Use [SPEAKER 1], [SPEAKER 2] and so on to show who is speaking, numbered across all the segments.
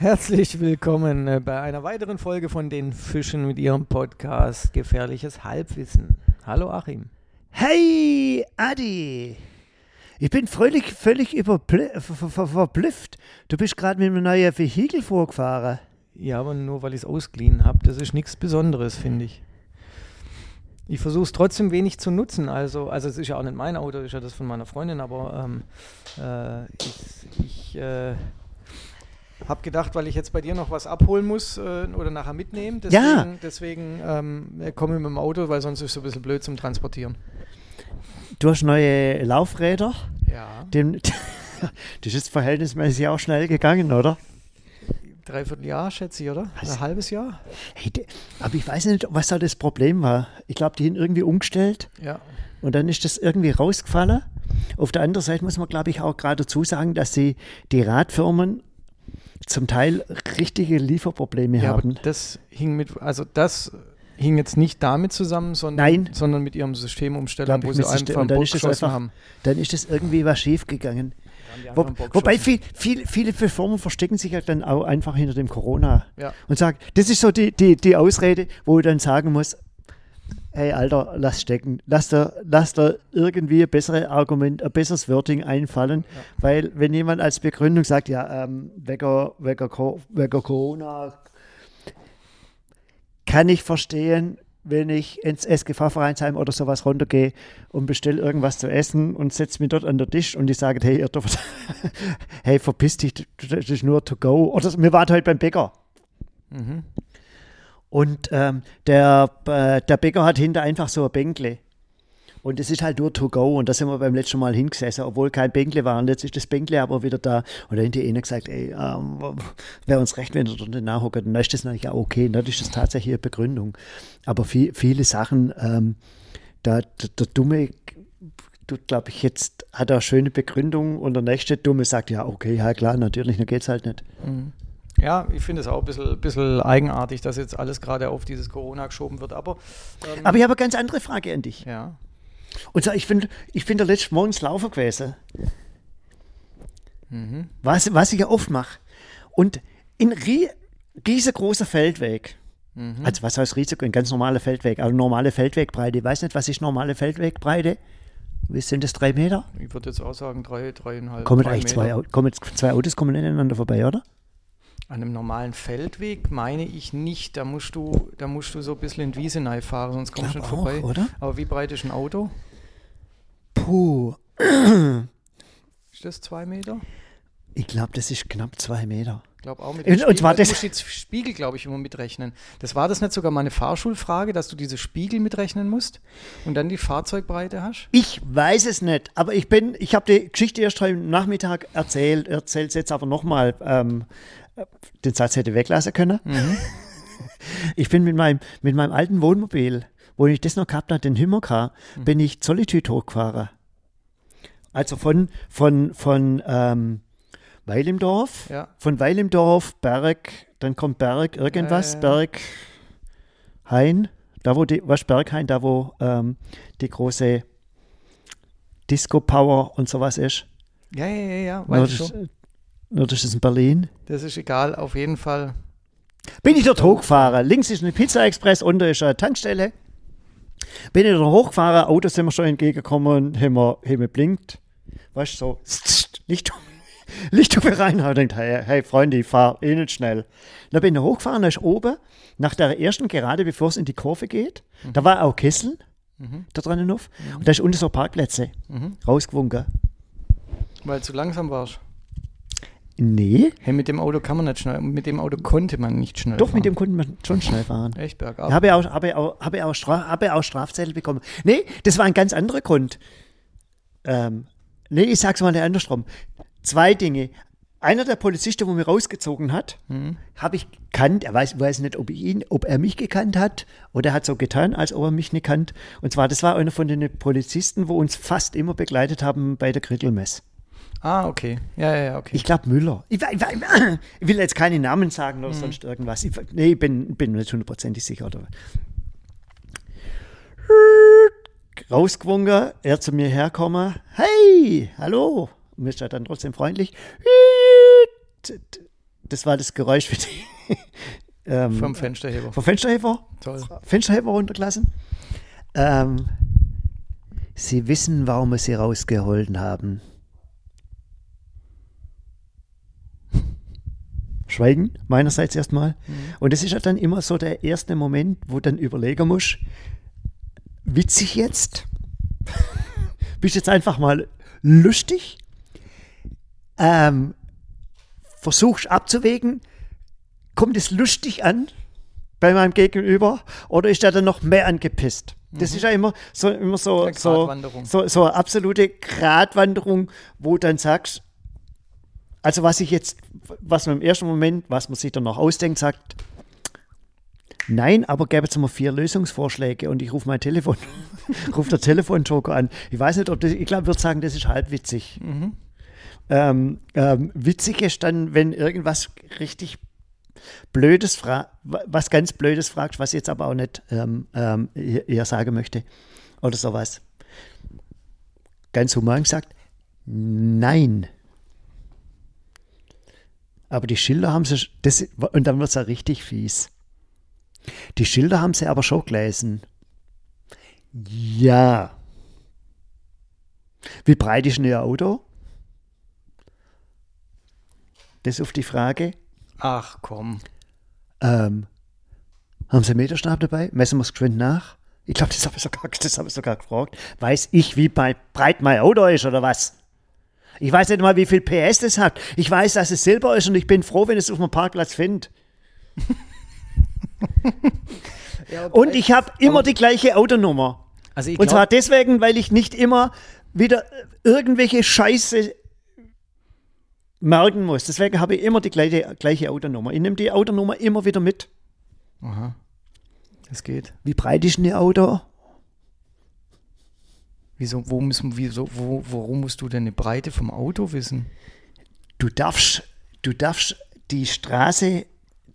[SPEAKER 1] Herzlich willkommen äh, bei einer weiteren Folge von den Fischen mit ihrem Podcast Gefährliches Halbwissen. Hallo Achim.
[SPEAKER 2] Hey, Adi. Ich bin völlig, völlig verblüfft. Du bist gerade mit einem neuen Vehikel vorgefahren.
[SPEAKER 1] Ja, aber nur weil ich es ausgeliehen habe, das ist nichts Besonderes, finde ich. Ich versuche es trotzdem wenig zu nutzen. Also, also es ist ja auch nicht mein Auto, ist ja das von meiner Freundin, aber ähm, äh, ich, ich äh, habe gedacht, weil ich jetzt bei dir noch was abholen muss äh, oder nachher mitnehmen, deswegen,
[SPEAKER 2] Ja.
[SPEAKER 1] deswegen ähm, komme ich mit dem Auto, weil sonst ist es so ein bisschen blöd zum Transportieren.
[SPEAKER 2] Du hast neue Laufräder.
[SPEAKER 1] Ja,
[SPEAKER 2] Dem, das ist verhältnismäßig auch schnell gegangen, oder?
[SPEAKER 1] dreiviertel Jahr schätze ich, oder?
[SPEAKER 2] Was?
[SPEAKER 1] Ein halbes Jahr?
[SPEAKER 2] Hey, aber ich weiß nicht, was da das Problem war. Ich glaube, die haben irgendwie umgestellt
[SPEAKER 1] Ja.
[SPEAKER 2] und dann ist das irgendwie rausgefallen. Auf der anderen Seite muss man, glaube ich, auch gerade dazu sagen, dass die, die Radfirmen zum Teil richtige Lieferprobleme
[SPEAKER 1] Ja, aber
[SPEAKER 2] haben.
[SPEAKER 1] das hing mit, also das hing jetzt nicht damit zusammen, sondern,
[SPEAKER 2] Nein.
[SPEAKER 1] sondern mit ihrem Systemumstellung, wo sie einfach einen
[SPEAKER 2] ist
[SPEAKER 1] Bock geschossen
[SPEAKER 2] einfach-
[SPEAKER 1] haben.
[SPEAKER 2] Dann ist das irgendwie was schief gegangen.
[SPEAKER 1] Haben die
[SPEAKER 2] Wo, wobei viel, viel, viele Firmen verstecken sich ja dann auch einfach hinter dem Corona
[SPEAKER 1] Ja.
[SPEAKER 2] und sagen, das ist so die, die, die Ausrede, wo ich dann sagen muss, hey Alter, lass stecken, lass dir, lass dir irgendwie ein besseres Argument, ein besseres Wording einfallen,
[SPEAKER 1] Ja.
[SPEAKER 2] weil wenn jemand als Begründung sagt, ja, ähm, wegen, wegen, Co- wegen Corona kann ich verstehen, wenn ich ins SGV-Vereinsheim oder sowas runtergehe und bestelle irgendwas zu essen und setze mich dort an den Tisch und die sagen, hey, ihr dürft, hey, verpiss dich, das ist nur to go. Oder wir waren heute beim Bäcker
[SPEAKER 1] Mhm.
[SPEAKER 2] Und ähm, der, äh, der Bäcker hat hinter einfach so ein Bänkle. Und es ist halt nur to go. Und da sind wir beim letzten Mal hingesessen, obwohl kein Bänkle war. Und jetzt ist das Bänkle aber wieder da. Und da die einer gesagt, ey, ähm, wäre uns recht, wenn er dort nachhockt. Und dann ist das natürlich auch okay. Und dann ist das tatsächlich eine Begründung. Aber viel, viele Sachen, ähm, da, der, der Dumme, tut, glaube ich, jetzt hat er schöne Begründung und der nächste Dumme sagt, ja, okay, ja klar, natürlich, dann geht's halt nicht.
[SPEAKER 1] Mhm. Ja, ich finde es auch ein bisschen, bisschen eigenartig, dass jetzt alles gerade auf dieses Corona geschoben wird, aber, ähm,
[SPEAKER 2] Aber ich habe eine ganz andere Frage an dich.
[SPEAKER 1] ja.
[SPEAKER 2] Und zwar, ich bin, ich bin der letzte morgens laufen gewesen.
[SPEAKER 1] Mhm.
[SPEAKER 2] Was, was ich ja oft mache. Und in rie riesengroßer Feldweg.
[SPEAKER 1] Mhm.
[SPEAKER 2] Also was heißt riesig? Ein ganz normaler Feldweg. Also normale Feldwegbreite. Ich weiß nicht, was ist normale Feldwegbreite? Wie sind das drei Meter?
[SPEAKER 1] Ich würde jetzt auch sagen, drei, dreieinhalb.
[SPEAKER 2] Kommen
[SPEAKER 1] drei
[SPEAKER 2] eigentlich zwei,
[SPEAKER 1] Meter.
[SPEAKER 2] Au- kommen zwei Autos kommen nicht aneinander vorbei, oder?
[SPEAKER 1] An einem normalen Feldweg meine ich nicht. Da musst du, da musst du so ein bisschen in die Wiese fahren, sonst kommst du nicht vorbei.
[SPEAKER 2] oder?
[SPEAKER 1] Aber wie breit ist ein Auto?
[SPEAKER 2] Puh.
[SPEAKER 1] Ist das zwei Meter?
[SPEAKER 2] Ich glaube, das ist knapp zwei Meter.
[SPEAKER 1] Ich glaube auch mit
[SPEAKER 2] Und-
[SPEAKER 1] dem
[SPEAKER 2] und zwar
[SPEAKER 1] Spiegel.
[SPEAKER 2] das-
[SPEAKER 1] musst jetzt Spiegel, glaube ich, immer mitrechnen. Das war das nicht sogar mal eine Fahrschulfrage, dass du diese Spiegel mitrechnen musst und dann die Fahrzeugbreite hast?
[SPEAKER 2] Ich weiß es nicht, aber ich bin, ich habe die Geschichte erst heute Nachmittag erzählt, erzähle es jetzt aber nochmal. Ähm, den Satz hätte ich weglassen können. Ich bin mit meinem, mit meinem alten Wohnmobil, wo ich das noch gehabt habe, den Himmercar, bin ich Zollitüt hochgefahren. Also von, von, von ähm, Weil im Dorf,
[SPEAKER 1] Ja.
[SPEAKER 2] von Weil im Dorf, Berg, dann kommt Berg, irgendwas,
[SPEAKER 1] ja.
[SPEAKER 2] Berg, Hain, da wo die, was Berghain, da wo ähm, die große Disco Power und sowas ist.
[SPEAKER 1] Ja, ja, ja, ja. Weiß
[SPEAKER 2] das,
[SPEAKER 1] schon.
[SPEAKER 2] nur das ist in Berlin.
[SPEAKER 1] Das ist egal, auf jeden Fall.
[SPEAKER 2] Bin ich dort hochgefahren. Links ist eine Pizza Express, unten ist eine Tankstelle. Bin ich dort hochgefahren, Autos sind mir schon entgegengekommen, haben wir, haben wir blinkt. Weißt du, so, Licht, Lichthupe rein. Und denkt, hey, hey Freunde, ich fahre eh nicht schnell. Dann bin ich hochgefahren, da ist oben, nach der ersten Gerade, bevor es in die Kurve geht, da war auch Kessel,
[SPEAKER 1] Mhm.
[SPEAKER 2] da dran drauf. Und da ist unten so Parkplätze,
[SPEAKER 1] Mhm.
[SPEAKER 2] rausgewunken.
[SPEAKER 1] Weil du zu langsam warst.
[SPEAKER 2] Nee,
[SPEAKER 1] Hey, mit dem Auto kann man nicht schnell, mit dem Auto konnte man nicht schnell
[SPEAKER 2] doch,
[SPEAKER 1] fahren.
[SPEAKER 2] mit dem konnte man schon schnell fahren.
[SPEAKER 1] Echt bergab.
[SPEAKER 2] Habe ich auch, habe auch, habe auch, Straf, habe auch Strafzettel bekommen. Nee, das war ein ganz anderer Grund. Ähm, nee, ich sag's mal andersrum. Zwei Dinge. Einer der Polizisten, wo mir rausgezogen hat,
[SPEAKER 1] Mhm.
[SPEAKER 2] habe ich gekannt. Er weiß, weiß nicht, ob ich ihn, ob er mich gekannt hat oder er hat so getan, als ob er mich nicht kannt. Und zwar, das war einer von den Polizisten, wo uns fast immer begleitet haben bei der Grittelmess.
[SPEAKER 1] Ah, okay. Ja, ja, ja, okay.
[SPEAKER 2] Ich glaube Müller. Ich, ich, ich will jetzt keine Namen sagen oder sonst irgendwas. Ich, nee, ich bin, bin nicht hundertprozentig sicher. Oder? Rausgewungen, er zu mir herkommen. Hey, hallo. Und mir ist er dann trotzdem freundlich. das war das Geräusch für die, ähm,
[SPEAKER 1] Vom Fensterheber.
[SPEAKER 2] vom Fensterheber.
[SPEAKER 1] Toll.
[SPEAKER 2] Fensterheber runtergelassen. Ähm, sie wissen, warum wir sie rausgeholt haben. Schweigen, meinerseits erstmal. Und das ist ja dann immer so der erste Moment, wo dann überlegen musst, witzig jetzt? Bist jetzt einfach mal lustig? Ähm, versuchst abzuwägen, kommt es lustig an bei meinem Gegenüber oder ist der dann noch mehr angepisst? Das ist ja immer so, immer so,
[SPEAKER 1] Eine
[SPEAKER 2] so, so, so eine absolute Gratwanderung, wo dann sagst, also was ich jetzt, was man im ersten Moment, was man sich dann noch ausdenkt, sagt, nein, aber gäbe jetzt mal vier Lösungsvorschläge und ich rufe mein Telefon, rufe der Telefonjoker an. Ich weiß nicht, ob das, ich glaube, ich würde sagen, das ist halbwitzig. Ähm, ähm, witzig ist dann, wenn irgendwas richtig Blödes fra was ganz Blödes fragst, was ich jetzt aber auch nicht ähm, ähm, hier, hier sagen möchte oder sowas. Ganz human gesagt, nein. Aber die Schilder haben sie, das, und dann wird es ja richtig fies. Die Schilder haben sie aber schon gelesen. Ja. Wie breit ist denn Ihr Auto? Das auf die Frage.
[SPEAKER 1] Ach komm.
[SPEAKER 2] Ähm, haben Sie einen Meterstab dabei? Messen wir es geschwind nach? Ich glaube, das habe ich, sogar- das hab ich sogar gefragt. Weiß ich, wie breit mein Auto ist oder was? Ich weiß nicht mal, wie viel PS das hat. Ich weiß, dass es Silber ist und ich bin froh, wenn ich es auf dem Parkplatz finde. Und ich habe immer die gleiche Autonummer.
[SPEAKER 1] Also
[SPEAKER 2] Und zwar deswegen, weil ich nicht immer wieder irgendwelche Scheiße merken muss. Deswegen habe ich immer die gleiche, gleiche Autonummer. Ich nehme die Autonummer immer wieder mit.
[SPEAKER 1] Aha. Das geht.
[SPEAKER 2] Wie breit ist denn Ihr Auto?
[SPEAKER 1] Wieso, wo müssen, wieso, wo, warum musst du denn eine Breite vom Auto wissen?
[SPEAKER 2] Du darfst, du darfst die Straße,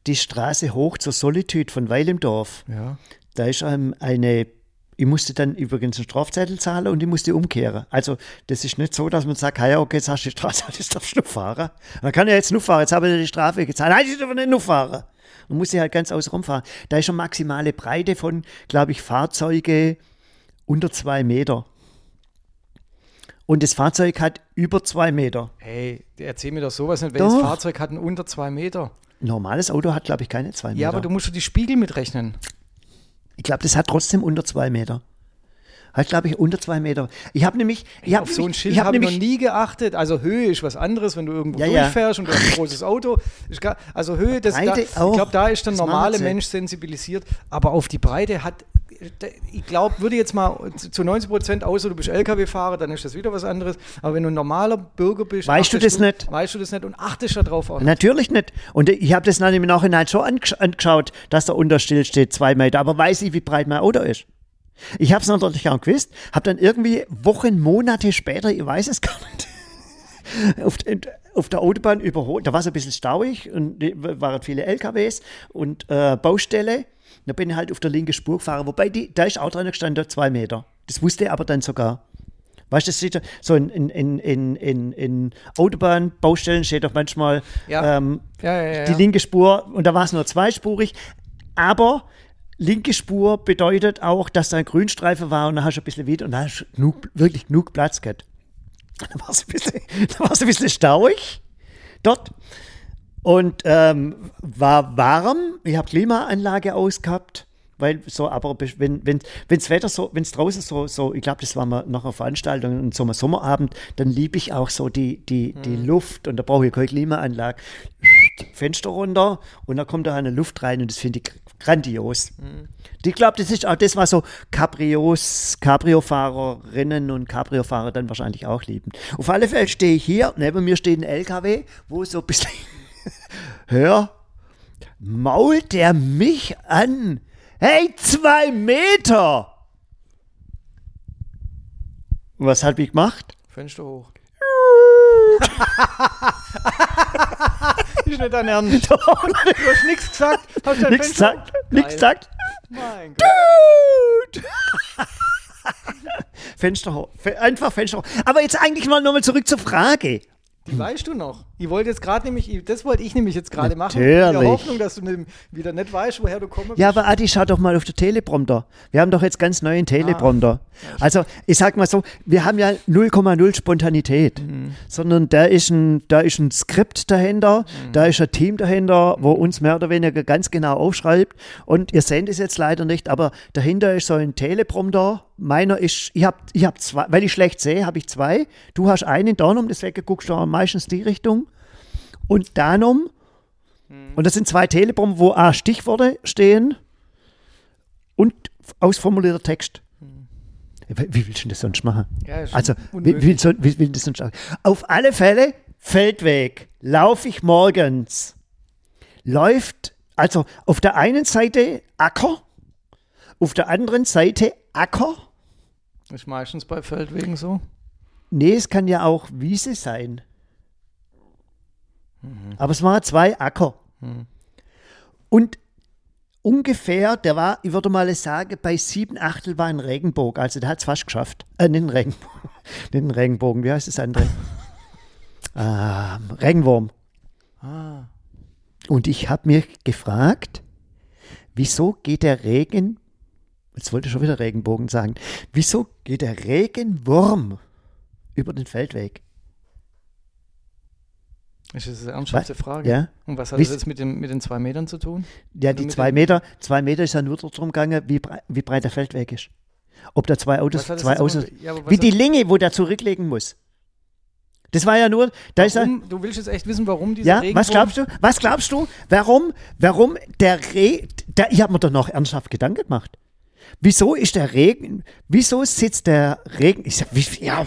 [SPEAKER 2] die Straße hoch zur Solitude von Weil im Dorf.
[SPEAKER 1] Ja.
[SPEAKER 2] Da ist eine, ich musste dann übrigens einen Strafzettel zahlen und ich musste umkehren. Also das ist nicht so, dass man sagt, ja, okay, jetzt hast du die Straße, jetzt darfst du nur fahren. Man kann ja jetzt nur fahren, jetzt habe ich die Strafe gezahlt. Nein, ich darf nicht nur fahren. Man muss sie halt ganz außen rum fahren. Da ist eine maximale Breite von, glaube ich, Fahrzeuge unter zwei Meter. Und das Fahrzeug hat über zwei Meter.
[SPEAKER 1] Hey, erzähl mir doch sowas nicht. Welches
[SPEAKER 2] Doch.
[SPEAKER 1] Fahrzeug hat einen unter zwei Meter?
[SPEAKER 2] Ein normales Auto hat, glaube ich, keine zwei Meter.
[SPEAKER 1] Ja, aber du musst doch die Spiegel mitrechnen.
[SPEAKER 2] Ich glaube, das hat trotzdem unter zwei Meter. Hat, glaube ich, unter zwei Meter. Ich habe nämlich. Ich hab
[SPEAKER 1] Auf so ein
[SPEAKER 2] nämlich-
[SPEAKER 1] Schild
[SPEAKER 2] ich hab
[SPEAKER 1] habe ich noch
[SPEAKER 2] nämlich,
[SPEAKER 1] nie geachtet. Also Höhe ist was anderes, wenn du irgendwo
[SPEAKER 2] Ja, ja.
[SPEAKER 1] durchfährst und du hast ein großes Auto. Ist gar, also Höhe, das, da,
[SPEAKER 2] Breite
[SPEAKER 1] ich
[SPEAKER 2] auch.
[SPEAKER 1] glaube, da ist der normale. Mensch sensibilisiert. Aber auf die Breite hat, ich glaube, würde jetzt mal zu 90 Prozent, außer du bist LKW-Fahrer, dann ist das wieder was anderes. Aber wenn du ein normaler Bürger bist,
[SPEAKER 2] Weißt du das nicht?
[SPEAKER 1] Weißt du das nicht und achtest da drauf auch.
[SPEAKER 2] Natürlich nicht. Und ich habe das dann im Nachhinein schon angesch angeschaut, dass der Unterstill steht, zwei Meter. Aber weiß ich, wie breit mein Auto ist. Ich habe es natürlich auch gewusst, habe dann irgendwie Wochen, Monate später, ich weiß es gar nicht, auf, auf der Autobahn überholt. Da war es ein bisschen stauig und waren viele LKWs und äh, Baustelle. Da bin ich halt auf der linken Spur gefahren, wobei die, da ist auch dran gestanden, zwei Meter. Das wusste ich aber dann sogar. Weißt du, das steht so in, in, in, in, in, Autobahnbaustellen steht doch manchmal
[SPEAKER 1] Ja.
[SPEAKER 2] ähm,
[SPEAKER 1] Ja, ja, ja.
[SPEAKER 2] die linke Spur und da war es nur zweispurig. Aber linke Spur bedeutet auch, dass da ein Grünstreifen war und da hast du ein bisschen wieder und da hast du genug, wirklich genug Platz gehabt. Da war es ein bisschen, da war's ein bisschen stauig dort und ähm, war warm. Ich habe Klimaanlage ausgehabt. Weil so, aber wenn wenn wenn's Wetter so, wenn es draußen so, so, ich glaube, das war mal noch eine Veranstaltung, ein Sommer Sommerabend, dann liebe ich auch so die, die, die Luft und da brauche ich keine Klimaanlage. Fenster runter und da kommt da eine Luft rein und das finde ich grandios. Ich glaube, das ist auch das, was so Cabrios, Cabrio-Fahrerinnen und Cabrio-Fahrer dann wahrscheinlich auch lieben. Auf alle Fälle stehe ich hier, neben mir steht ein LKW, wo so ein bisschen, hör, mault der mich an. Hey, zwei Meter! Und was hat ich gemacht?
[SPEAKER 1] Fenster hoch. ist nicht dein Ernst. Du hast nichts gesagt. Hast dein
[SPEAKER 2] Nix
[SPEAKER 1] Fenster
[SPEAKER 2] gesagt, nix
[SPEAKER 1] Geil.
[SPEAKER 2] gesagt.
[SPEAKER 1] Mein Gott.
[SPEAKER 2] Fenster hoch. Einfach Fenster hoch. Aber jetzt eigentlich mal nochmal zurück zur Frage.
[SPEAKER 1] Die weißt du noch. Ich wollte jetzt gerade nämlich, ich- das wollte ich nämlich jetzt gerade machen. In der. Hoffnung, dass du ne- wieder nicht weißt, woher du kommst.
[SPEAKER 2] Ja, aber Adi, schau doch mal auf den Teleprompter. Wir haben doch jetzt ganz neuen Teleprompter. Also, ich sag mal so, wir haben ja 0,0 Spontanität, sondern da ist, ein, da ist ein Skript dahinter, da ist ein Team dahinter, wo uns mehr oder weniger ganz genau aufschreibt. Und ihr seht es jetzt leider nicht, aber dahinter ist so ein Teleprompter. Meiner ist, ich habe ich hab zwei, weil ich schlecht sehe, habe ich zwei. Du hast einen Dornum, deswegen guckst du meistens die Richtung. Und Danum. Und das sind zwei Teleprompter, wo A Stichworte stehen und ausformulierter Text. Wie wie willst du das sonst machen?
[SPEAKER 1] Ja,
[SPEAKER 2] Also, wie, wie, wie will das sonst machen? Auf alle Fälle, Feldweg, laufe ich morgens. Läuft, also auf der einen Seite Acker, auf der anderen Seite Acker.
[SPEAKER 1] Ist meistens bei Feldwegen so.
[SPEAKER 2] Nee, es kann ja auch Wiese sein. Aber es waren zwei Acker. Und ungefähr, der war, ich würde mal sagen, bei sieben Achtel war ein Regenbogen. Also der hat es fast geschafft. Äh, nicht ein Regenbogen. nicht ein Regenbogen, wie heißt das andere? ähm, Regenwurm.
[SPEAKER 1] Ah.
[SPEAKER 2] Und ich habe mir gefragt, wieso geht der Regen, jetzt wollte ich schon wieder Regenbogen sagen, wieso geht der Regenwurm über den Feldweg?
[SPEAKER 1] Ist das eine ernsthafte Frage?
[SPEAKER 2] Ja.
[SPEAKER 1] Und was hat
[SPEAKER 2] Wisst-
[SPEAKER 1] das jetzt mit, dem, mit den zwei Metern zu tun?
[SPEAKER 2] Ja,
[SPEAKER 1] Oder
[SPEAKER 2] die zwei Meter, zwei Meter ist ja nur darum gegangen, wie, brei wie breit der Feldweg ist. Ob da zwei Autos, zwei Autos,
[SPEAKER 1] ja,
[SPEAKER 2] wie die Länge, wo der zurücklegen muss. Das war ja nur, da ist er,
[SPEAKER 1] Warum, du willst jetzt echt wissen, warum dieser
[SPEAKER 2] ja,
[SPEAKER 1] Regenwurm...
[SPEAKER 2] was glaubst du, was glaubst du, warum, warum der Regen, der, ich habe mir doch noch ernsthaft Gedanken gemacht. Wieso ist der Regen, wieso sitzt der Regen, ich sag, wie, ja,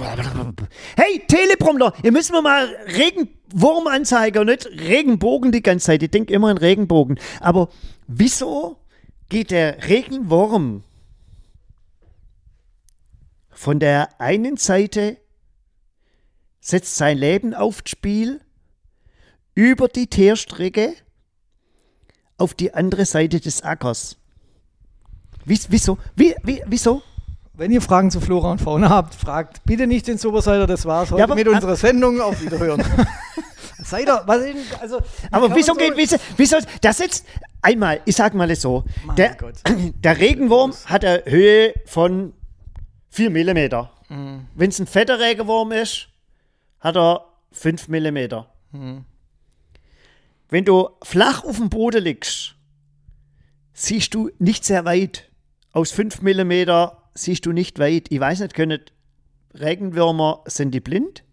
[SPEAKER 2] hey, Teleprompter, ihr müsst mir mal Regenwurmanzeige und nicht Regenbogen die ganze Zeit. Ich denke immer an Regenbogen. Aber wieso geht der Regenwurm von der einen Seite, setzt sein Leben aufs Spiel, über die Teerstrecke auf die andere Seite des Ackers? Wie, wieso? Wie, wie, wieso?
[SPEAKER 1] Wenn ihr Fragen zu Flora und Fauna habt, fragt bitte nicht den Superseiter, das war's heute
[SPEAKER 2] Ja, aber-
[SPEAKER 1] mit unserer Sendung. Auf Wiederhören. Seiter, was ist denn, also...
[SPEAKER 2] Aber wieso
[SPEAKER 1] so-
[SPEAKER 2] geht, wieso, wieso, das jetzt, einmal, ich sag mal es so,
[SPEAKER 1] Mein
[SPEAKER 2] der,
[SPEAKER 1] Gott.
[SPEAKER 2] der Regenwurm hat eine Höhe von 4 mm.
[SPEAKER 1] Mhm.
[SPEAKER 2] Wenn es ein fetter Regenwurm ist, hat er 5 mm.
[SPEAKER 1] Mhm.
[SPEAKER 2] Wenn du flach auf dem Boden liegst, siehst du nicht sehr weit. Aus 5 mm siehst du nicht weit. Ich weiß nicht, können Regenwürmer, sind die blind?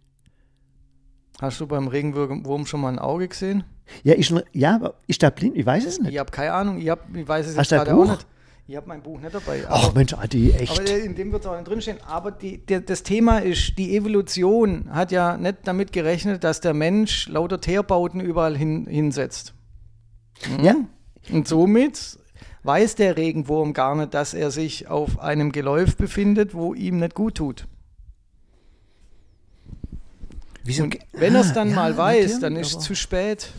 [SPEAKER 1] Hast du beim Regenwurm schon mal ein Auge gesehen?
[SPEAKER 2] Ja, ist, ja, aber ist der blind? Ich weiß es nicht.
[SPEAKER 1] Ich habe keine Ahnung, ich, hab, ich weiß es
[SPEAKER 2] Hast
[SPEAKER 1] jetzt gerade auch nicht. Ich habe mein Buch nicht dabei.
[SPEAKER 2] Ach
[SPEAKER 1] Aber,
[SPEAKER 2] Mensch, Adi, echt.
[SPEAKER 1] aber in dem wird es auch nicht drinstehen. Aber die, der, das Thema ist, die Evolution hat ja nicht damit gerechnet, dass der Mensch lauter Teerbauten überall hin, hinsetzt.
[SPEAKER 2] ja,
[SPEAKER 1] Und somit weiß der Regenwurm gar nicht, dass er sich auf einem Geläuf befindet, wo ihm nicht gut tut.
[SPEAKER 2] wieso?
[SPEAKER 1] Und wenn er es
[SPEAKER 2] Ah,
[SPEAKER 1] dann
[SPEAKER 2] ja,
[SPEAKER 1] mal weiß,
[SPEAKER 2] natürlich,
[SPEAKER 1] dann ist es zu spät.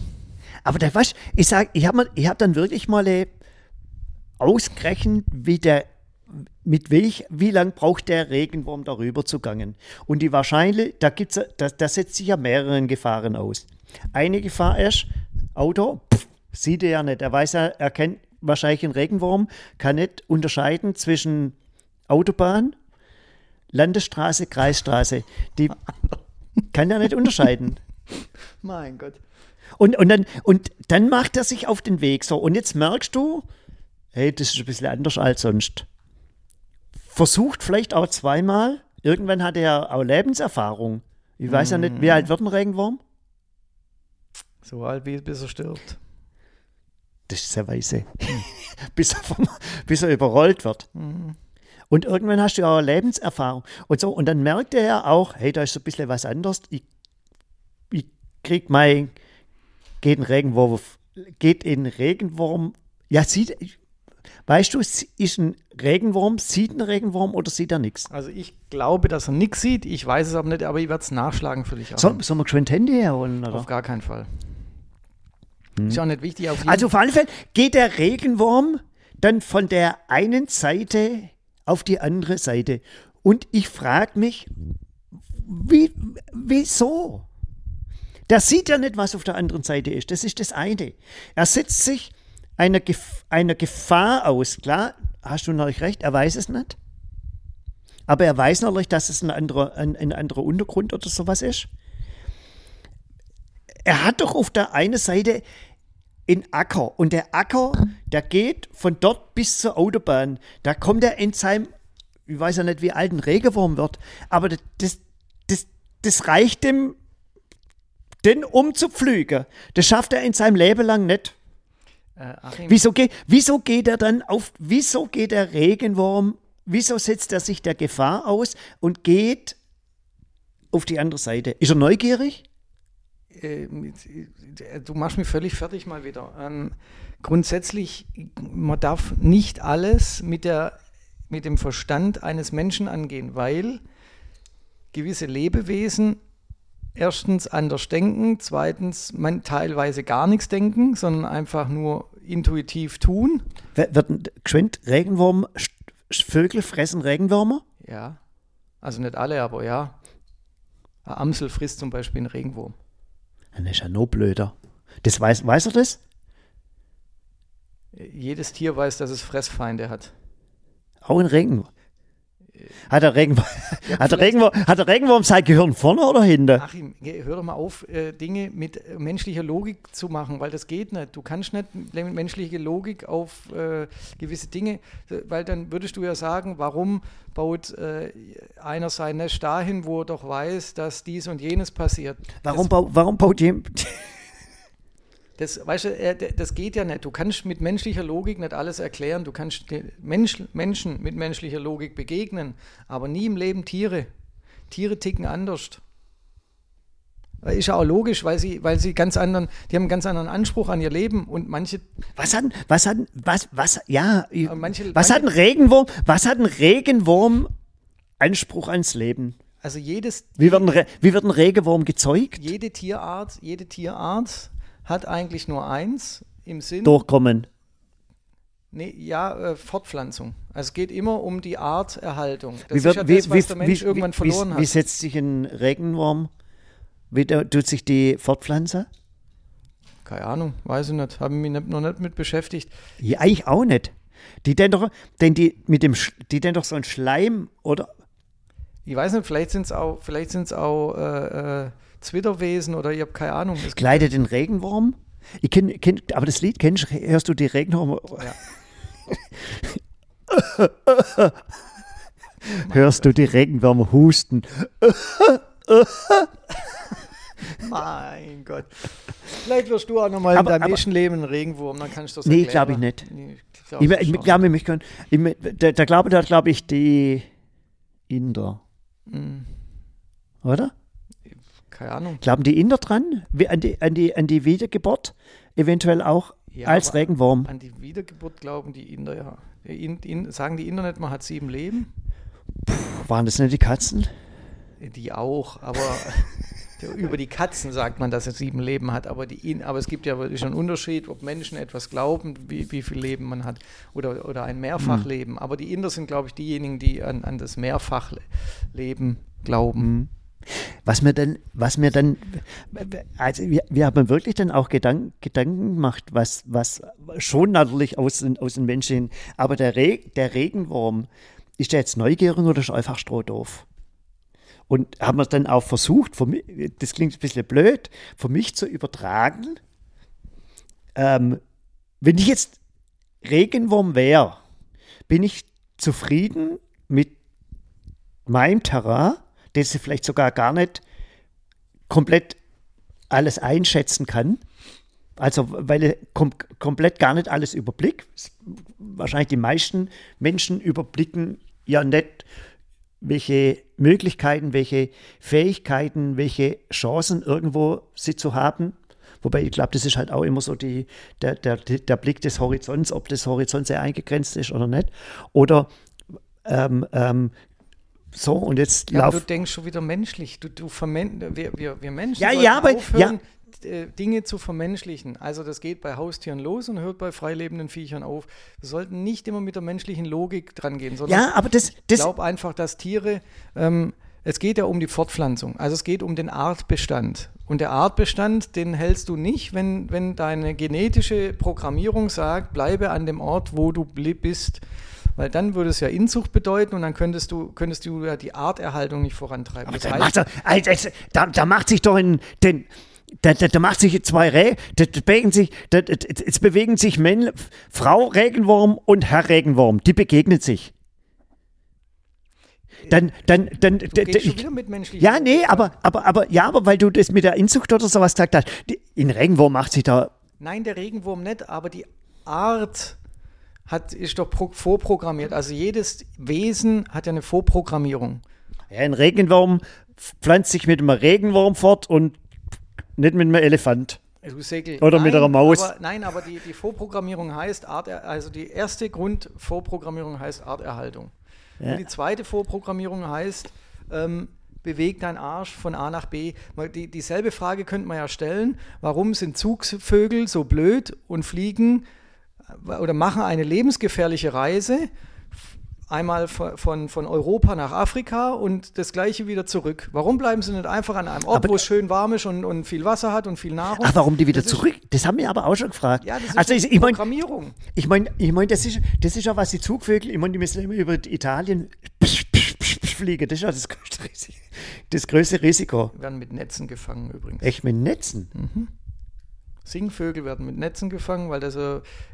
[SPEAKER 2] Aber da weißt, ich sag, ich habe hab dann wirklich mal äh, ausgerechnet, wie der mit welch, wie lang braucht der Regenwurm darüber zu gangen? Und die wahrscheinlich, da gibt's, da, da setzt sich ja mehreren Gefahren aus. Eine Gefahr ist, Auto, pff, sieht er ja nicht. Er weiß ja, er kennt wahrscheinlich einen Regenwurm, kann nicht unterscheiden zwischen Autobahn, Landesstraße, Kreisstraße. Die kann er nicht unterscheiden.
[SPEAKER 1] Mein Gott.
[SPEAKER 2] Und, und, dann, und dann macht er sich auf den Weg. So, und jetzt merkst du, hey, das ist ein bisschen anders als sonst. Versucht vielleicht auch zweimal. Irgendwann hat er auch Lebenserfahrung. Ich weiß ja nicht, wie alt wird ein Regenwurm?
[SPEAKER 1] So alt wie bis er stirbt.
[SPEAKER 2] Das ist sehr weise. bis, er vom, bis er überrollt wird. Und irgendwann hast du ja auch Lebenserfahrung. Und so, und dann merkt er ja auch, hey, da ist so ein bisschen was anderes. Ich, ich krieg mein, geht ein Regenwurm, geht in Regenwurm, ja, sieht, weißt du, ist ein Regenwurm, sieht ein Regenwurm oder sieht er nichts?
[SPEAKER 1] Also ich glaube, dass er nichts sieht. Ich weiß es aber nicht, aber ich werde es nachschlagen für dich.
[SPEAKER 2] Sollen wir geschwind Handy herholen? Oder?
[SPEAKER 1] Auf gar keinen Fall. Ist auch nicht wichtig. Auf jeden
[SPEAKER 2] Also auf alle Fälle geht der Regenwurm dann von der einen Seite auf die andere Seite. Und ich frage mich, wie, wieso? Der sieht ja nicht, was auf der anderen Seite ist. Das ist das eine. Er setzt sich einer, Gef einer Gefahr aus. Klar, hast du natürlich recht, er weiß es nicht. Aber er weiß natürlich, dass es ein anderer, ein, ein anderer Untergrund oder sowas ist. Er hat doch auf der einen Seite in Acker. Und der Acker, der geht von dort bis zur Autobahn. Da kommt er in seinem, ich weiß ja nicht, wie alt ein Regenwurm wird, aber das, das, das reicht dem, den umzupflügen. Das schafft er in seinem Leben lang nicht. Äh, wieso, geht, wieso geht er dann auf, wieso geht der Regenwurm, wieso setzt er sich der Gefahr aus und geht auf die andere Seite? Ist er neugierig?
[SPEAKER 1] Äh, du machst mich völlig fertig mal wieder. Ähm, grundsätzlich, man darf nicht alles mit, der, mit dem Verstand eines Menschen angehen, weil gewisse Lebewesen erstens anders denken, zweitens man teilweise gar nichts denken, sondern einfach nur intuitiv tun.
[SPEAKER 2] Wird geschwind Regenwurm, Vögel fressen Regenwürmer?
[SPEAKER 1] Ja, also nicht alle, aber ja. Ein Amsel frisst zum Beispiel einen Regenwurm.
[SPEAKER 2] Dann ist er noch blöder. Das weiß, weiß er das?
[SPEAKER 1] Jedes Tier weiß, dass es Fressfeinde hat.
[SPEAKER 2] Auch ein Regenwurm. Hat der, Regenwurm, ja, hat, der Regenwurm, hat der Regenwurm sein Gehirn vorne oder hinten?
[SPEAKER 1] Achim, hör doch mal auf, äh, Dinge mit äh, menschlicher Logik zu machen, weil das geht nicht. Du kannst nicht mit menschlicher Logik auf äh, gewisse Dinge, weil dann würdest du ja sagen, warum baut äh, einer sein Nest dahin, wo er doch weiß, dass dies und jenes passiert.
[SPEAKER 2] Warum, das, warum baut jemand...
[SPEAKER 1] Das, weißt du, das geht ja nicht. Du kannst mit menschlicher Logik nicht alles erklären. Du kannst Mensch, Menschen mit menschlicher Logik begegnen, aber nie im Leben Tiere. Tiere ticken anders. Ist ja auch logisch, weil sie, weil sie ganz anderen, die haben einen ganz anderen Anspruch an ihr Leben und manche.
[SPEAKER 2] Was hat, was hat, was, was, ja, manche, was manche, hat ein Regenwurm, was hat ein Regenwurm Anspruch ans Leben?
[SPEAKER 1] Also jedes.
[SPEAKER 2] Wie wird ein, wie wird ein Regenwurm gezeugt?
[SPEAKER 1] Jede Tierart, jede Tierart hat eigentlich nur eins im Sinn.
[SPEAKER 2] Durchkommen.
[SPEAKER 1] Nee, ja, äh, Fortpflanzung. Also es geht immer um die Arterhaltung. Das wie wird, ist ja das, was wie, der Mensch wie, irgendwann verloren hat.
[SPEAKER 2] Wie setzt sich ein Regenwurm? Wie tut sich die fortpflanzen?
[SPEAKER 1] Keine Ahnung, weiß ich nicht. Habe mich noch nicht mit beschäftigt.
[SPEAKER 2] Ja, ich auch nicht. Die denn doch, denn die mit dem, die denn doch so ein Schleim oder?
[SPEAKER 1] Ich weiß nicht, vielleicht sind es auch, vielleicht sind es auch äh, äh, Zwitterwesen oder ich habe keine Ahnung.
[SPEAKER 2] Kleidet den Regenwurm? Ich kenn, kenn, aber das Lied kennst hörst du die Regenwürmer? Ja. hörst du die Regenwürmer husten?
[SPEAKER 1] mein Gott. Vielleicht wirst du auch nochmal in deinem nächsten Leben ein Regenwurm, dann kannst du das
[SPEAKER 2] Nee, glaube ich nicht. Nee, ich glaube, ich, ich, glaub, ich, kann, ich, da, da glaube da glaube ich die Inder. Mm. Oder?
[SPEAKER 1] Keine Ahnung.
[SPEAKER 2] Glauben die Inder dran? An die, an die, an die Wiedergeburt? Eventuell auch ja, als Regenwurm?
[SPEAKER 1] An die Wiedergeburt glauben die Inder, ja. In, in, sagen die Inder nicht, man hat sieben Leben?
[SPEAKER 2] Puh, waren das nicht die Katzen?
[SPEAKER 1] Die auch, aber über die Katzen sagt man, dass er sieben Leben hat, aber, die, aber es gibt ja wirklich einen Unterschied, ob Menschen etwas glauben, wie, wie viel Leben man hat oder, oder ein Mehrfachleben. Mhm. Aber die Inder sind, glaube ich, diejenigen, die an, an das Mehrfachleben glauben. Mhm.
[SPEAKER 2] Was mir dann, was mir dann, also wir, wir haben wirklich dann auch Gedanken, Gedanken gemacht, was, was schon natürlich aus, aus den Menschen, aber der, Re, der Regenwurm, ist der jetzt neugierig oder ist einfach strohdoof? Und haben wir dann auch versucht, mich, das klingt ein bisschen blöd, für mich zu übertragen, ähm, wenn ich jetzt Regenwurm wäre, bin ich zufrieden mit meinem Terrain dass sie vielleicht sogar gar nicht komplett alles einschätzen kann. Also, weil er kom komplett gar nicht alles überblickt. Wahrscheinlich die meisten Menschen überblicken ja nicht, welche Möglichkeiten, welche Fähigkeiten, welche Chancen irgendwo sie zu haben. Wobei ich glaube, das ist halt auch immer so die, der, der, der Blick des Horizonts, ob das Horizont sehr eingegrenzt ist oder nicht. Oder ähm, ähm, so, und jetzt
[SPEAKER 1] ja, Du denkst schon wieder menschlich. Du, du wir, wir, wir Menschen
[SPEAKER 2] ja, ja, aber,
[SPEAKER 1] aufhören, ja. Äh, Dinge zu vermenschlichen. Also das geht bei Haustieren los und hört bei freilebenden Viechern auf. Wir sollten nicht immer mit der menschlichen Logik dran gehen, sondern
[SPEAKER 2] ja, aber das, das
[SPEAKER 1] ich glaube einfach, dass Tiere, ähm, es geht ja um die Fortpflanzung. Also es geht um den Artbestand. Und der Artbestand, den hältst du nicht, wenn, wenn deine genetische Programmierung sagt, bleibe an dem Ort, wo du bist. Weil dann würde es ja Inzucht bedeuten und dann könntest du, könntest du ja die Arterhaltung nicht vorantreiben.
[SPEAKER 2] Aber das macht, also, da, da macht sich doch in den da, da, da, macht sich zwei Reh, da, da bewegen sich, da, jetzt bewegen sich Mann, Frau Regenwurm und Herr Regenwurm, die begegnen sich. Dann, dann, dann,
[SPEAKER 1] du gehst schon wieder mit menschlichen
[SPEAKER 2] Ja, nee, aber, aber, aber, ja, aber weil du das mit der Inzucht oder sowas gesagt hast, in Regenwurm macht sich da.
[SPEAKER 1] Nein, der Regenwurm nicht, aber die Art hat, ist doch pro, vorprogrammiert. Also jedes Wesen hat ja eine Vorprogrammierung.
[SPEAKER 2] Ja, ein Regenwurm pflanzt sich mit einem Regenwurm fort und nicht mit einem Elefant.
[SPEAKER 1] Segel.
[SPEAKER 2] Oder
[SPEAKER 1] nein,
[SPEAKER 2] mit einer Maus.
[SPEAKER 1] Aber, nein, aber die, die Vorprogrammierung heißt Art, also die erste Grundvorprogrammierung heißt Arterhaltung. Ja. Und die zweite Vorprogrammierung heißt, ähm, bewegt dein Arsch von A nach B. Die, dieselbe Frage könnte man ja stellen, warum sind Zugvögel so blöd und fliegen oder machen eine lebensgefährliche Reise einmal von, von Europa nach Afrika und das gleiche wieder zurück. Warum bleiben sie nicht einfach an einem Ort, wo es schön warm ist und, und viel Wasser hat und viel Nahrung?
[SPEAKER 2] Ach, warum die wieder das zurück? Ist, das haben wir aber auch schon gefragt.
[SPEAKER 1] Ja, das ist
[SPEAKER 2] also
[SPEAKER 1] ich,
[SPEAKER 2] ich mein,
[SPEAKER 1] Programmierung.
[SPEAKER 2] Ich meine, ich mein, das, ist, das ist ja was die Zugvögel, ich meine, die müssen immer über Italien fliegen. Das ist ja das größte Risiko. Das größte Risiko.
[SPEAKER 1] Die werden mit Netzen gefangen übrigens.
[SPEAKER 2] Echt mit Netzen?
[SPEAKER 1] Mhm. Singvögel werden mit Netzen gefangen, weil das